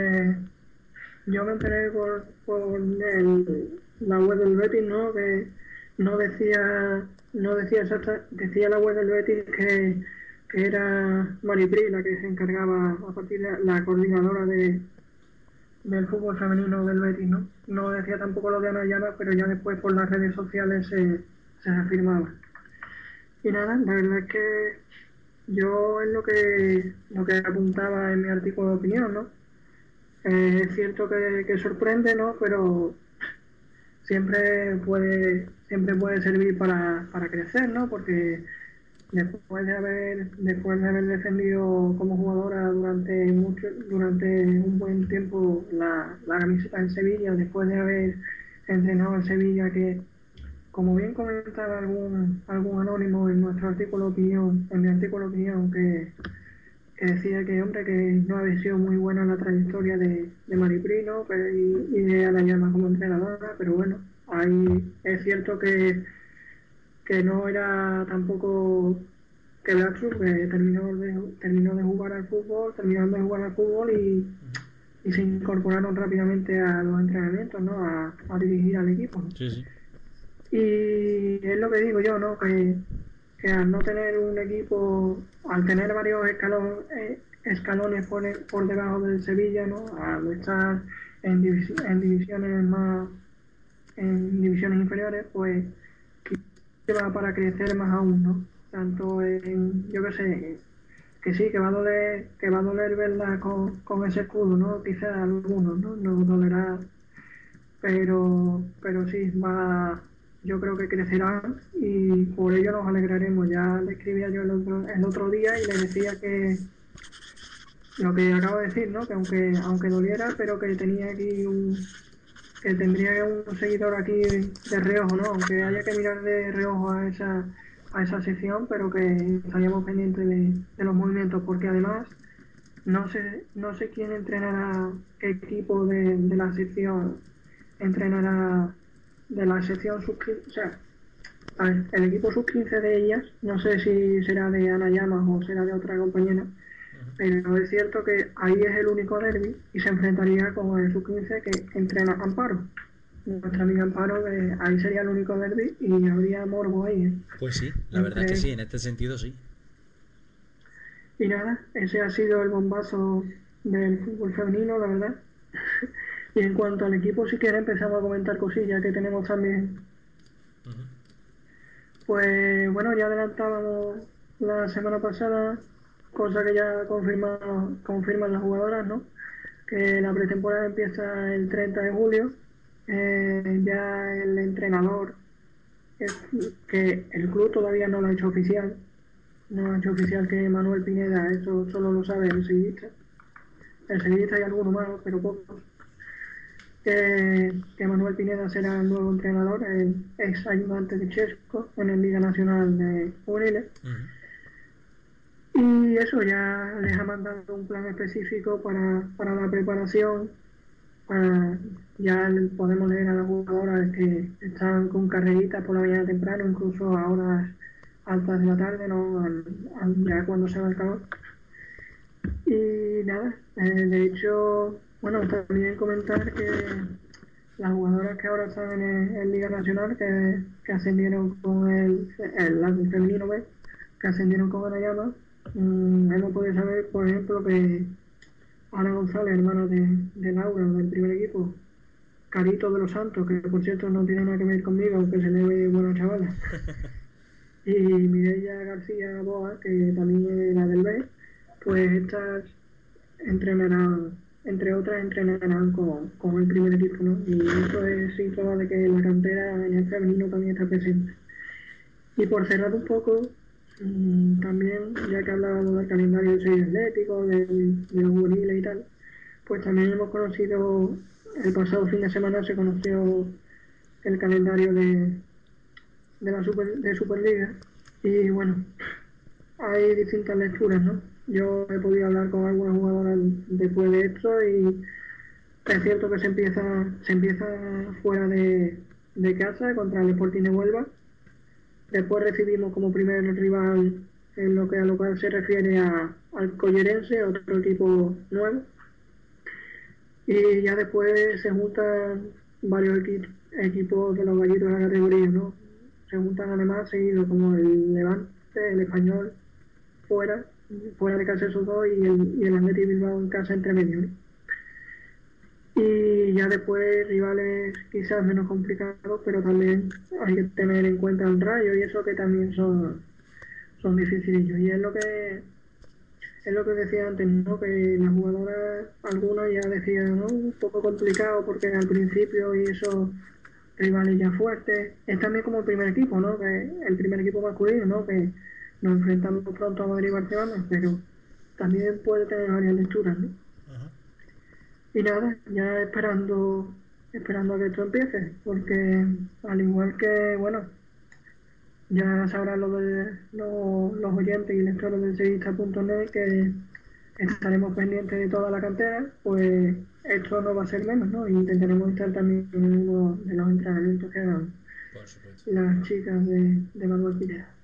yo me enteré por, por el- la web del Betis, ¿no? Que no decía, no decía exacta, decía la web del Betis que, que era Maripri la que se encargaba a partir de la coordinadora de del fútbol femenino del Betis, ¿no? No decía tampoco lo de Ana Llamas, pero ya después por las redes sociales se, se afirmaba. Y nada, la verdad es que yo es lo que lo que apuntaba en mi artículo de opinión, ¿no? Eh, es cierto que, que sorprende, ¿no? Pero siempre puede siempre puede servir para, para crecer, ¿no? Porque después de haber después de haber defendido como jugadora durante mucho durante un buen tiempo la, la camiseta en Sevilla, después de haber entrenado en Sevilla que como bien comentaba algún algún anónimo en nuestro artículo de opinión, en mi artículo de opinión que que decía que hombre que no había sido muy buena la trayectoria de, de Maripri ¿no? Pero- y, y de Ana Llama como entrenadora, pero bueno, ahí es cierto que, que no era tampoco que Blackstone que terminó de, terminó de jugar al fútbol, terminaron de jugar al fútbol y, y se incorporaron rápidamente a los entrenamientos, ¿no? A, a dirigir al equipo. ¿no? Sí, sí. Y es lo que digo yo, ¿no? Que, al no tener un equipo, al tener varios escalón- eh, escalones por, por debajo del Sevilla, ¿no? Al estar en, divisi- en divisiones más, en divisiones inferiores, pues va para crecer más aún, ¿no? Tanto en, yo qué sé, que sí, que va a doler, que va a doler verla con, con ese escudo, ¿no? Quizás algunos, ¿no? Nos dolerá, pero, pero sí, va, yo creo que crecerán y por ello nos alegraremos. Ya le escribía yo el otro, el otro día y le decía que lo que acabo de decir, ¿no? Que aunque, aunque doliera, pero que tenía aquí un, que tendría un seguidor aquí de reojo, ¿no? Aunque haya que mirar de reojo a esa, a esa sección, pero que estaríamos pendientes de, los movimientos, porque además no sé, no sé quién entrenará, qué equipo de, de la sección entrenará de la sección sub o sea, ver, el equipo sub 15 de ellas, no sé si será de Ana Llamas o será de otra compañera, pero es cierto que ahí es el único derby y se enfrentaría con el sub 15 que entrena Amparo. Nuestra amiga Amparo, que ahí sería el único derby y habría morbo ahí. ¿eh? Pues sí, la verdad es que sí, en este sentido sí. Y nada, ese ha sido el bombazo del fútbol femenino, la verdad. y en cuanto al equipo, si quiere, empezamos a comentar cosillas que tenemos también. Pues bueno, ya adelantábamos la semana pasada, cosa que ya confirma, confirman las jugadoras, ¿no? Que la pretemporada empieza el 30 de julio. Eh, ya el entrenador, es- que el club todavía no lo ha hecho oficial, no ha hecho oficial que Manuel Pineda, eso solo lo sabe el sevillista. El sevillista y alguno más, pero pocos. Que, que Manuel Pineda será el nuevo entrenador, el ex ayudante de Chesco en la Liga Nacional de Juveniles. Y eso ya les ha mandado un plan específico para, para la preparación. Para, ya podemos leer a las jugadoras que están con carreritas por la mañana temprano, incluso a horas altas de la tarde, ¿no? Al- al- ya cuando se va el calor. Y nada, eh, de hecho, bueno, también comentar que las jugadoras que ahora están en, en Liga Nacional, que, que ascendieron con el, el, la del femenino B, que ascendieron con Anayama, mm, hemos podido saber, por ejemplo, que Ana González, hermana de, de Laura, del primer equipo, Carito de los Santos, que por cierto no tiene nada que ver conmigo, aunque se le ve buena chavala. y Mireia García Boa, que también era del B, pues estas entrenarán, entre otras entrenarán con, con el primer equipo, ¿no? Y eso es síntoma de que la cantera en el femenino también está presente. Y por cerrar un poco, mm, también, ya que hablábamos del calendario del sello atlético, del- de los juveniles y tal, pues también hemos conocido, el pasado fin de semana se conoció el calendario de, de la Super, de Superliga y bueno, hay distintas lecturas, ¿no? Yo he podido hablar con algunas jugadoras después de esto y es cierto que se empieza, se empieza fuera de, de casa contra el Sporting de Huelva. Después recibimos como primer rival en lo que a lo cual se refiere a, al Collerense, otro equipo nuevo. Y ya después se juntan varios equi- equipos de los gallitos de la categoría, ¿no? Se juntan además seguidos como el Levante, el Español, fuera, fuera de casa esos dos y el, y el Athletic Bilbao en casa entre medio. Y ya después rivales quizás menos complicados, pero también hay que tener en cuenta el Rayo y eso que también son, son dificilillos. Y es lo que es lo que decía antes, ¿no? Que las jugadoras, algunas ya decían, ¿no? Un poco complicado porque al principio y esos rivales ya fuertes. Es también como el primer equipo, ¿no? Que el primer equipo masculino, ¿no? Que nos enfrentamos pronto a Madrid y Barcelona, pero también puede tener varias lecturas, ¿no? Y nada, ya esperando esperando a que esto empiece, porque al igual que, bueno, ya sabrán lo de, lo- los oyentes y lectores del sevillista.net que estaremos pendientes de toda la cantera, pues esto no va a ser menos, ¿no? Y intentaremos estar también en uno de los entrenamientos que hagan las chicas de, de Manuel Pineda.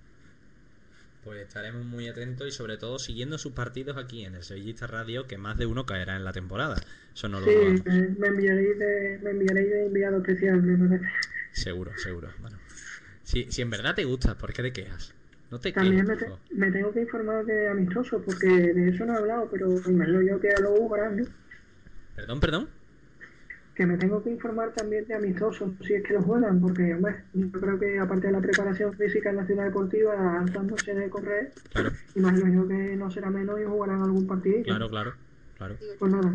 Pues estaremos muy atentos y sobre todo siguiendo sus partidos aquí en el Sevillista Radio, que más de uno caerá en la temporada. Eso no lo Sí, me, enviaréis de, me enviaréis de enviado especial, me parece. Seguro, seguro. Bueno, si, si en verdad te gusta, ¿por qué te quejas? No te También me, te- tengo que informar de amistoso, porque de eso no he hablado, pero me imagino yo que a lo ¿no? Perdón, perdón. Que me tengo que informar también de amistosos, si es que lo juegan, porque, hombre, yo creo que aparte de la preparación física en la ciudad deportiva, hartándose de correr, Claro, imagino yo que no será menos y jugarán algún partido. claro, claro. claro. Pues nada,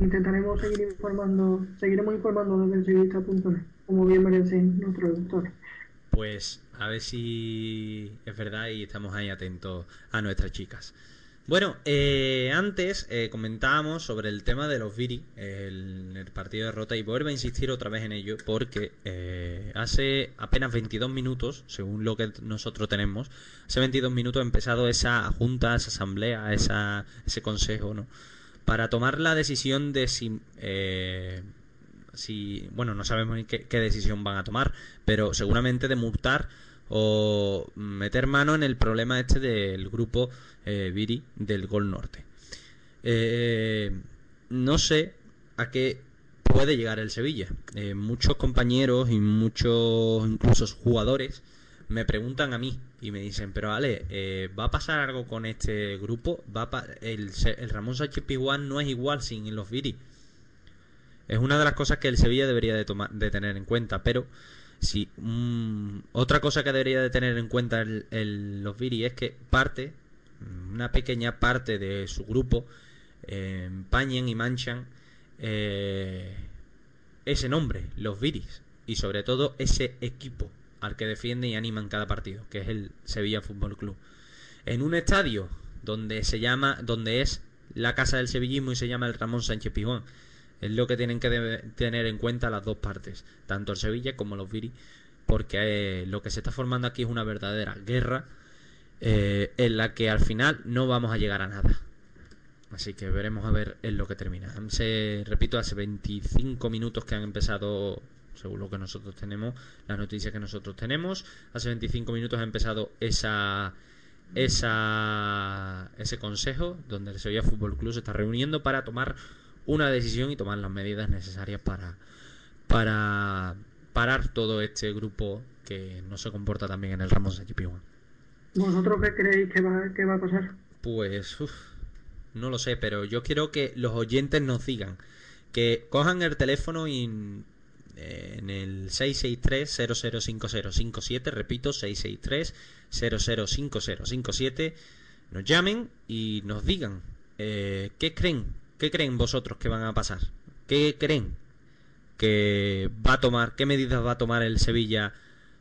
intentaremos seguir informando, seguiremos informando desde el sevillista.net, como bien merecen nuestros doctores. Pues a ver si es verdad y estamos ahí atentos a nuestras chicas. Bueno, eh, antes eh, comentábamos sobre el tema de los Viri, el, el partido de derrota, y vuelvo a insistir otra vez en ello, porque eh, hace apenas 22 minutos, según lo que nosotros tenemos, hace 22 minutos ha empezado esa junta, esa asamblea, esa, ese consejo, ¿no? Para tomar la decisión de si eh, si bueno no sabemos qué, qué decisión van a tomar pero seguramente de multar o meter mano en el problema este del grupo eh, Viri del Gol Norte. Eh, no sé a qué puede llegar el Sevilla. Eh, muchos compañeros y muchos incluso jugadores me preguntan a mí y me dicen pero Ale eh, va a pasar algo con este grupo va a el, el Ramón Sánchez Pizjuán no es igual sin los Viri es una de las cosas que el Sevilla debería de, tomar, de tener en cuenta, pero si mm, otra cosa que debería de tener en cuenta el, los Viri es que parte, una pequeña parte de su grupo, eh, y manchan eh, ese nombre, los Viris, y sobre todo ese equipo al que defienden y animan cada partido, que es el Sevilla Fútbol Club. En un estadio donde se llama, donde es la casa del sevillismo y se llama el Ramón Sánchez Pizjuán. Es lo que tienen que tener en cuenta las dos partes, tanto el Sevilla como los Viri, porque eh, lo que se está formando aquí es una verdadera guerra eh, en la que al final no vamos a llegar a nada. Así que veremos a ver en lo que termina. Se, repito, hace 25 minutos que han empezado, según lo que nosotros tenemos, las noticias que nosotros tenemos. Hace 25 minutos ha empezado esa, esa, ese consejo donde el Sevilla Fútbol Club se está reuniendo para tomar una decisión y tomar las medidas necesarias para, para parar todo este grupo que no se comporta tan bien en el Ramos Sánchez Pizjuán. ¿Vosotros qué creéis que va, que va a pasar? Pues uf, no lo sé, pero yo quiero que los oyentes nos digan que cojan el teléfono y eh, en el 663-005057, repito, 663-005057, nos llamen y nos digan eh, qué creen, qué creen vosotros que van a pasar, qué creen que va a tomar, qué medidas va a tomar el Sevilla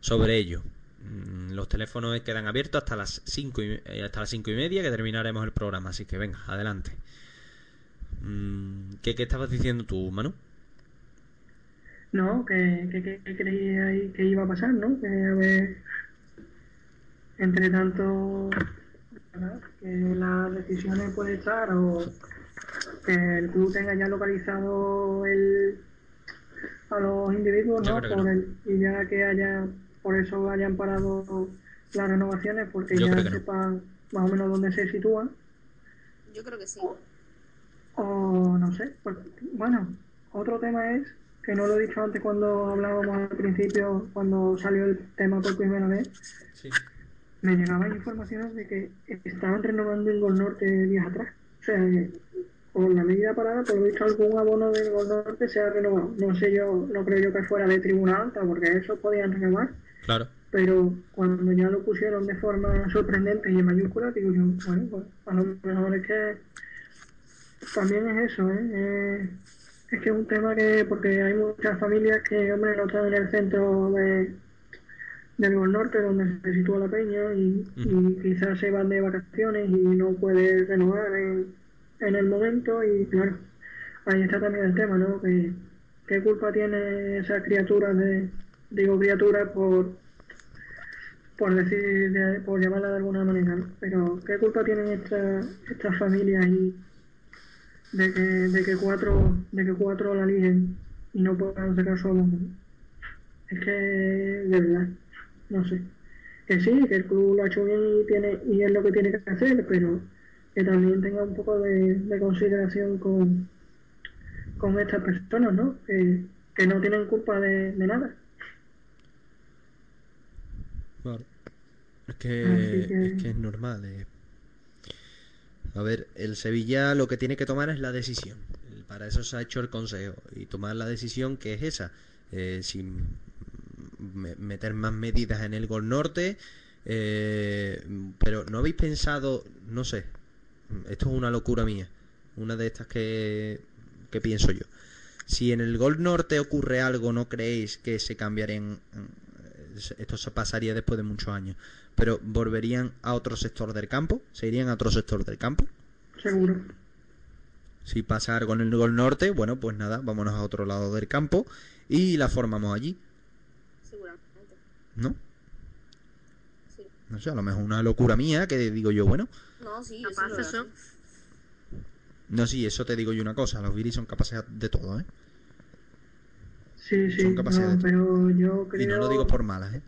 sobre ello. Mm, Los teléfonos quedan abiertos hasta las cinco y, eh, hasta las cinco y media que terminaremos el programa, así que venga, adelante. Mm, ¿Qué, qué estabas diciendo tú, Manu? No, que, que, que, creía que iba a pasar, ¿no? Que a ver, entre tanto, que las decisiones puede estar o el club tenga ya localizado el, a los individuos, ¿no? que Por no. el, y ya que haya, por eso hayan parado las renovaciones, porque Yo ya que no. sepan más o menos dónde se sitúan. Yo creo que sí. O no sé, pues, bueno, otro tema es, que no lo he dicho antes cuando hablábamos al principio, cuando salió el tema por primera vez, Sí. me llegaban informaciones de que estaban renovando el Gol Norte días atrás. Sea, que con la medida parada, por lo visto algún abono del Gol Norte se ha renovado. No sé yo, no creo yo que fuera de tribuna alta, porque eso podían renovar, Claro. pero cuando ya lo pusieron de forma sorprendente y en mayúscula, digo yo, bueno, pues a lo mejor es que también es eso, ¿eh? Eh, es que es un tema que, porque hay muchas familias que, hombre, no están en el centro de, del Norte, donde se sitúa la peña, y, y quizás se van de vacaciones y no puede renovar en, en el momento, y claro, ahí está también el tema, ¿no? Que, ¿Qué culpa tiene esa criatura de, digo criatura por, por decir, de- por llamarla de alguna manera, ¿no? Pero ¿qué culpa tienen estas estas familias y de que, de que cuatro, de que cuatro la liguen y no puedan sacar solo? Es que, de verdad, no sé. Que sí, que el club lo ha hecho bien y tiene, y es lo que tiene que hacer, pero que también tenga un poco de, de consideración con, con estas personas, ¿no? Que, que no tienen culpa de, de nada. Claro. Es que, es que es normal. eh. A ver, el Sevilla lo que tiene que tomar es la decisión. Para eso se ha hecho el consejo. Y tomar la decisión que es esa. eh, sin meter más medidas en el Gol Norte. eh, pero no habéis pensado, no sé, esto es una locura mía. Una de estas que, que pienso yo. Si en el Gol Norte ocurre algo, ¿no creéis que se cambiarían? Esto se pasaría después de muchos años. Pero volverían a otro sector del campo. Se irían a otro sector del campo. Seguro. Si pasa algo en el Gol Norte, bueno, pues nada, vámonos a otro lado del campo y la formamos allí. ¿No? Sí. No sé, a lo mejor una locura mía que digo yo, bueno, No, sí, Capaz eso no, sí, eso te digo yo una cosa, los viris son capaces de todo, ¿eh? Sí, sí, Son capaces no, de todo. pero yo creo... Y no lo digo por malas, ¿eh?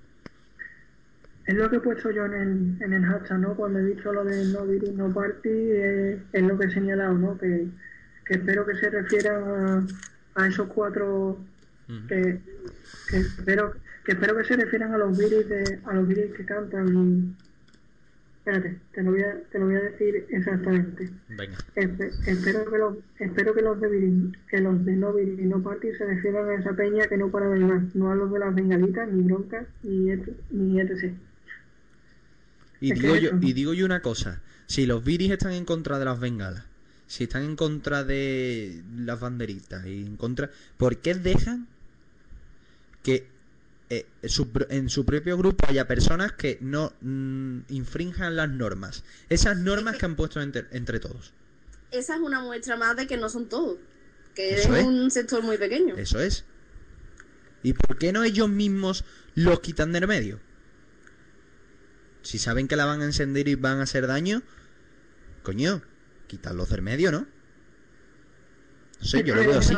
Es lo que he puesto yo en el, en el hashtag, ¿no? Cuando he dicho lo de no virus, no party, eh, es lo que he señalado, ¿no? Que, que espero que se refieran a, a esos cuatro que, que espero que espero que se refieran a los viris de a los viris que cantan y espérate te lo voy a te lo voy a decir exactamente. Venga. Espe- espero que los espero que los de que los de no Virin y no party se refieran a esa peña que no para de más no a los de las bengalitas ni broncas ni et- ni etc Y Es digo, yo, y digo yo una cosa, si los viris están en contra de las bengalas, si están en contra de las banderitas y en contra, ¿por qué dejan que eh, su en su propio grupo haya personas que no mm, infrinjan las normas? Esas normas que han puesto entre, entre todos. Esa es una muestra más de que no son todos. Que Eso es es. un sector muy pequeño. Eso es. ¿Y por qué no ellos mismos los quitan del medio? Si saben que la van a encender y van a hacer daño, coño, quitarlos del medio, ¿no? No sé, yo lo veo así.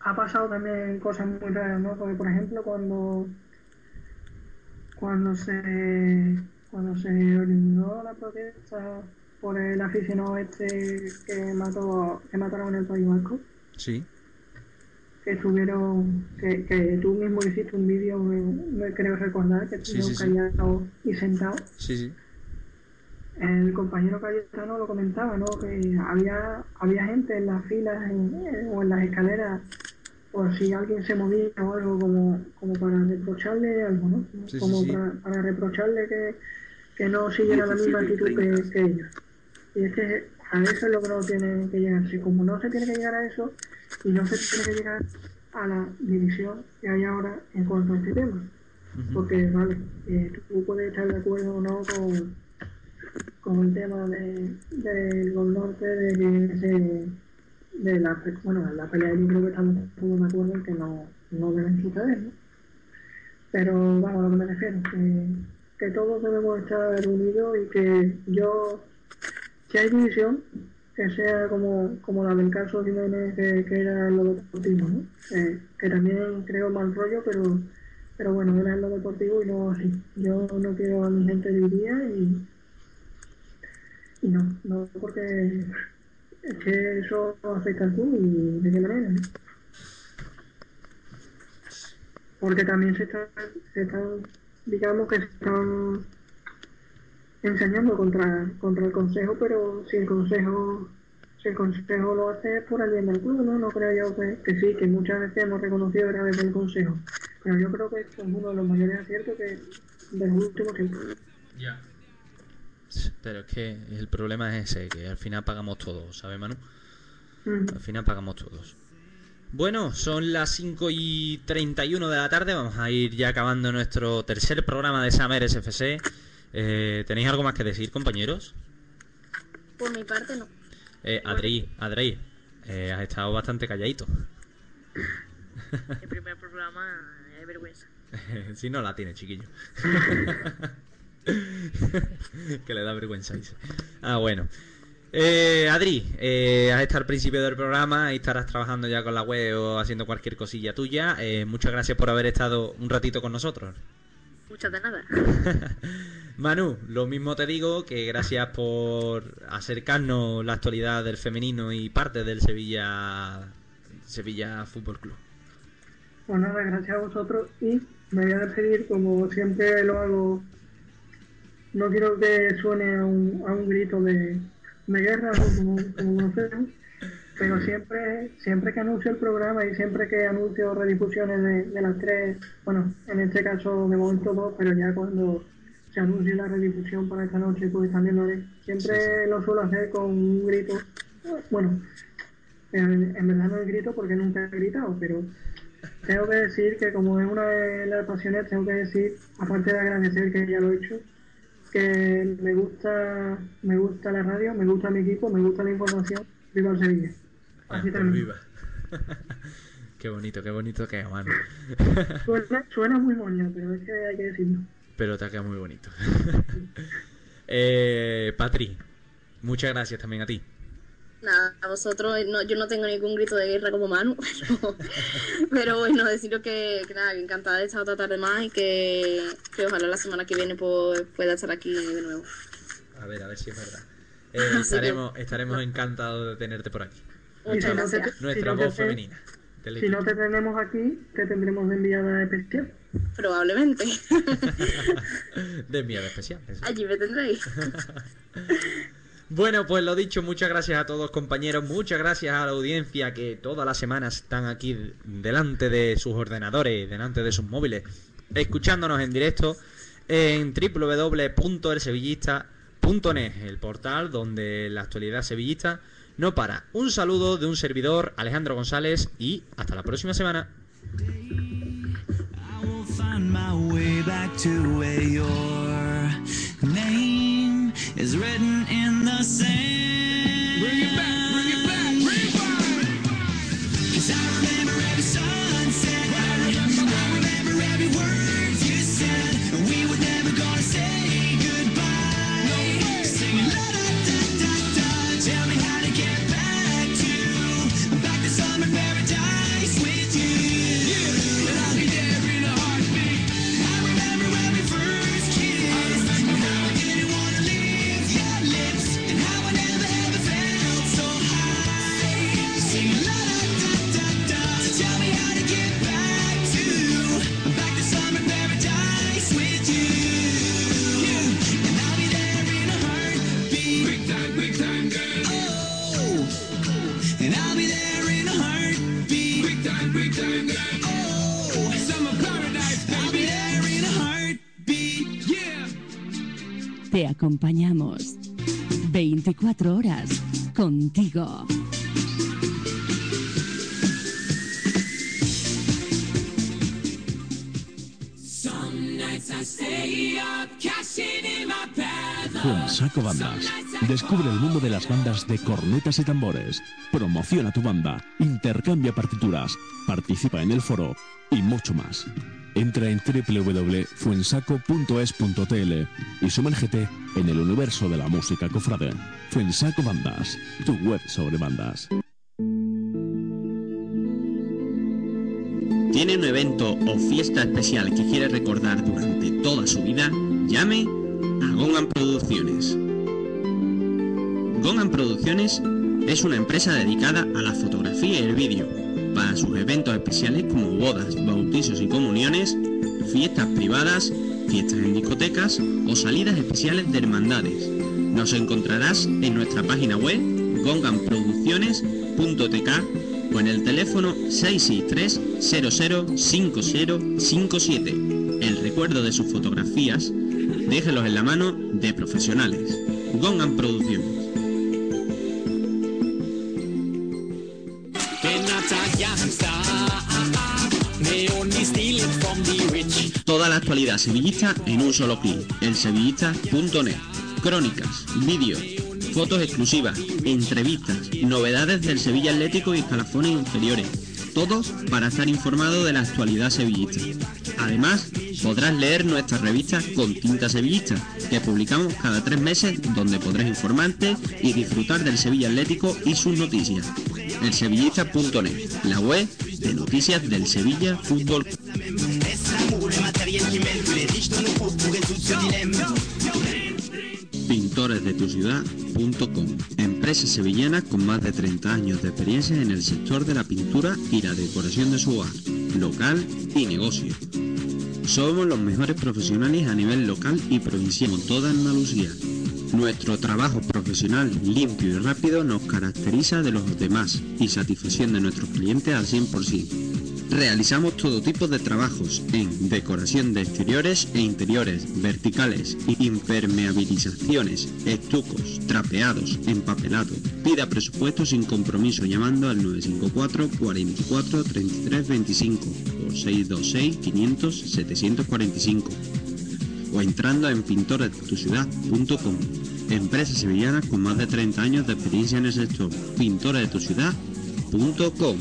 Ha pasado también cosas muy raras, ¿no? Porque, por ejemplo, cuando cuando se cuando se originó la protesta por el aficionado este que mató que mataron en el País Vasco, Sí, que estuvieron que, que tú mismo hiciste un vídeo, me, me creo recordar, que estuvieron sí, sí. callados y sentados. sí, sí. El compañero Cayetano lo comentaba, ¿no? Que había, había gente en las filas en- en- o en las escaleras por si alguien se movía o algo como, como para reprocharle algo, ¿no? Sí, como sí. Para, para reprocharle que, que no siguiera la misma actitud que, que ellos. Y es que a eso es lo que no tiene que llegar. Si como no se tiene que llegar a eso y no se tiene que llegar a la división que hay ahora en cuanto a este tema. Porque, vale, eh, tú puedes estar de acuerdo o no con, con el tema de, del Gol Norte, de que se, de la, bueno, la pelea creo que estamos todos de acuerdo en que no, no deben suceder, ¿no? Pero, vamos, a lo que me refiero, que, que todos debemos estar unidos y que yo, si hay división, que sea como, como la del caso Jiménez, que, que era lo deportivo, ¿no? Eh, que también creo mal rollo, pero pero bueno, era en lo deportivo y no así. Yo no quiero a mi gente dividida y, y no, no porque es que eso afecta al club y de qué manera. Porque también se están, se están, digamos que se están enseñando contra, contra el consejo, pero si el consejo si el consejo lo hace es por el bien del club, ¿no? No creo yo que, que sí, que muchas veces hemos reconocido graves del consejo. Pero yo creo que es uno de los mayores aciertos que del último tiempo. Ya. Pero es que el problema es ese, que al final pagamos todos, ¿sabes, Manu? Mm. Al final pagamos todos. Bueno, son las 5 y 31 de la tarde. Vamos a ir ya acabando nuestro tercer programa de Summer SFC. Eh, ¿Tenéis algo más que decir, compañeros? Por mi parte, no. Eh, Adri, Adri, eh, has estado bastante calladito. El primer programa es vergüenza. si no la tiene, chiquillo. que le da vergüenza, dice. Ah, bueno. Eh, Adri, eh, has estado al principio del programa y estarás trabajando ya con la web o haciendo cualquier cosilla tuya. Eh, muchas gracias por haber estado un ratito con nosotros. Muchas de nada. Manu, lo mismo te digo que gracias por acercarnos la actualidad del femenino y parte del Sevilla Sevilla Fútbol Club. Pues nada, gracias a vosotros y me voy a despedir como siempre lo hago. No quiero que suene a un, a un grito de, de guerra ¿no? como, como conocemos, pero siempre, siempre que anuncio el programa y siempre que anuncio redifusiones de, de las tres, bueno, en este caso de momento dos, pero ya cuando se anuncie la redifusión para esta noche, pues también lo haré. Siempre lo suelo hacer con un grito, bueno, en, en verdad no he grito porque nunca he gritado, pero tengo que decir que como es una de las pasiones, tengo que decir, aparte de agradecer que ya lo he hecho, que me gusta, me gusta la radio, me gusta mi equipo, me gusta la información, viva el Sevilla. Ah, Así pues viva. qué bonito, qué bonito que es, Manu. Suena, suena muy moño, pero es que hay que decirlo. Pero te ha quedado muy bonito. eh, Patri, muchas gracias también a ti. Nada, a vosotros, eh, no, yo no tengo ningún grito de guerra como Manu, pero, pero bueno, deciros que, que nada, que encantada de estar otra tarde más y que, que ojalá la semana que viene pues, pueda estar aquí de nuevo. A ver, a ver si es verdad. Eh, que- estaremos, encantados de tenerte por aquí. No te- Nuestra si no voz te- femenina. del Si no te tenemos aquí, te tendremos de enviada especial. Probablemente. De enviada especial. eso. Allí me tendréis. Bueno, pues lo dicho, muchas gracias a todos compañeros, muchas gracias a la audiencia que todas las semanas están aquí delante de sus ordenadores, delante de sus móviles, escuchándonos en directo en www.elsevillista.net, el portal donde la actualidad sevillista no para. Un saludo de un servidor, Alejandro González, y hasta la próxima semana. Is written in the sand. Bring it back, bring it back. Cause I remember every sunset. Acompañamos 24 horas contigo. Luck. Saco Bandas. Descubre el mundo de las bandas de cornetas y tambores. Promociona tu banda, intercambia partituras, participa en el foro y mucho más. Entra en www.fuensaco.es.tl y sumérgete en el universo de la música cofrade. Fuensaco Bandas, tu web sobre bandas. ¿Tiene un evento o fiesta especial que quiere recordar durante toda su vida? Llame a Gongan Producciones. Gongan Producciones es una empresa dedicada a la fotografía y el vídeo para sus eventos especiales como bodas, bautizos y comuniones, fiestas privadas, fiestas en discotecas o salidas especiales de hermandades. Nos encontrarás en nuestra página web gonganproducciones.tk o en el teléfono 663 005057. El recuerdo de sus fotografías, déjelos en la mano de profesionales. Gongan Producciones. Toda la actualidad sevillista en un solo clic. Elsevillista.net. Crónicas, vídeos, fotos exclusivas, entrevistas, novedades del Sevilla Atlético y escalafones inferiores. Todo para estar informado de la actualidad sevillista. Además, podrás leer nuestra revista Con Tinta Sevillista, que publicamos cada tres meses, donde podrás informarte y disfrutar del Sevilla Atlético y sus noticias. Elsevillista.net, la web de noticias del Sevilla Fútbol. Pintoresdetuciudad.com Empresa sevillana con más de 30 años de experiencia en el sector de la pintura y la decoración de su hogar, local y negocio. Somos los mejores profesionales a nivel local y provincial toda Andalucía. Nuestro trabajo profesional, limpio y rápido nos caracteriza de los demás y satisfacción de nuestros clientes al 100%. Realizamos todo tipo de trabajos en decoración de exteriores e interiores, verticales, impermeabilizaciones, estucos, trapeados, empapelado. Pida presupuesto sin compromiso llamando al 954 44 33 25 o 626 500 745 o entrando en pintoresdetuciudad.com. Empresa sevillana con más de 30 años de experiencia en el sector. pintoresdetuciudad.com.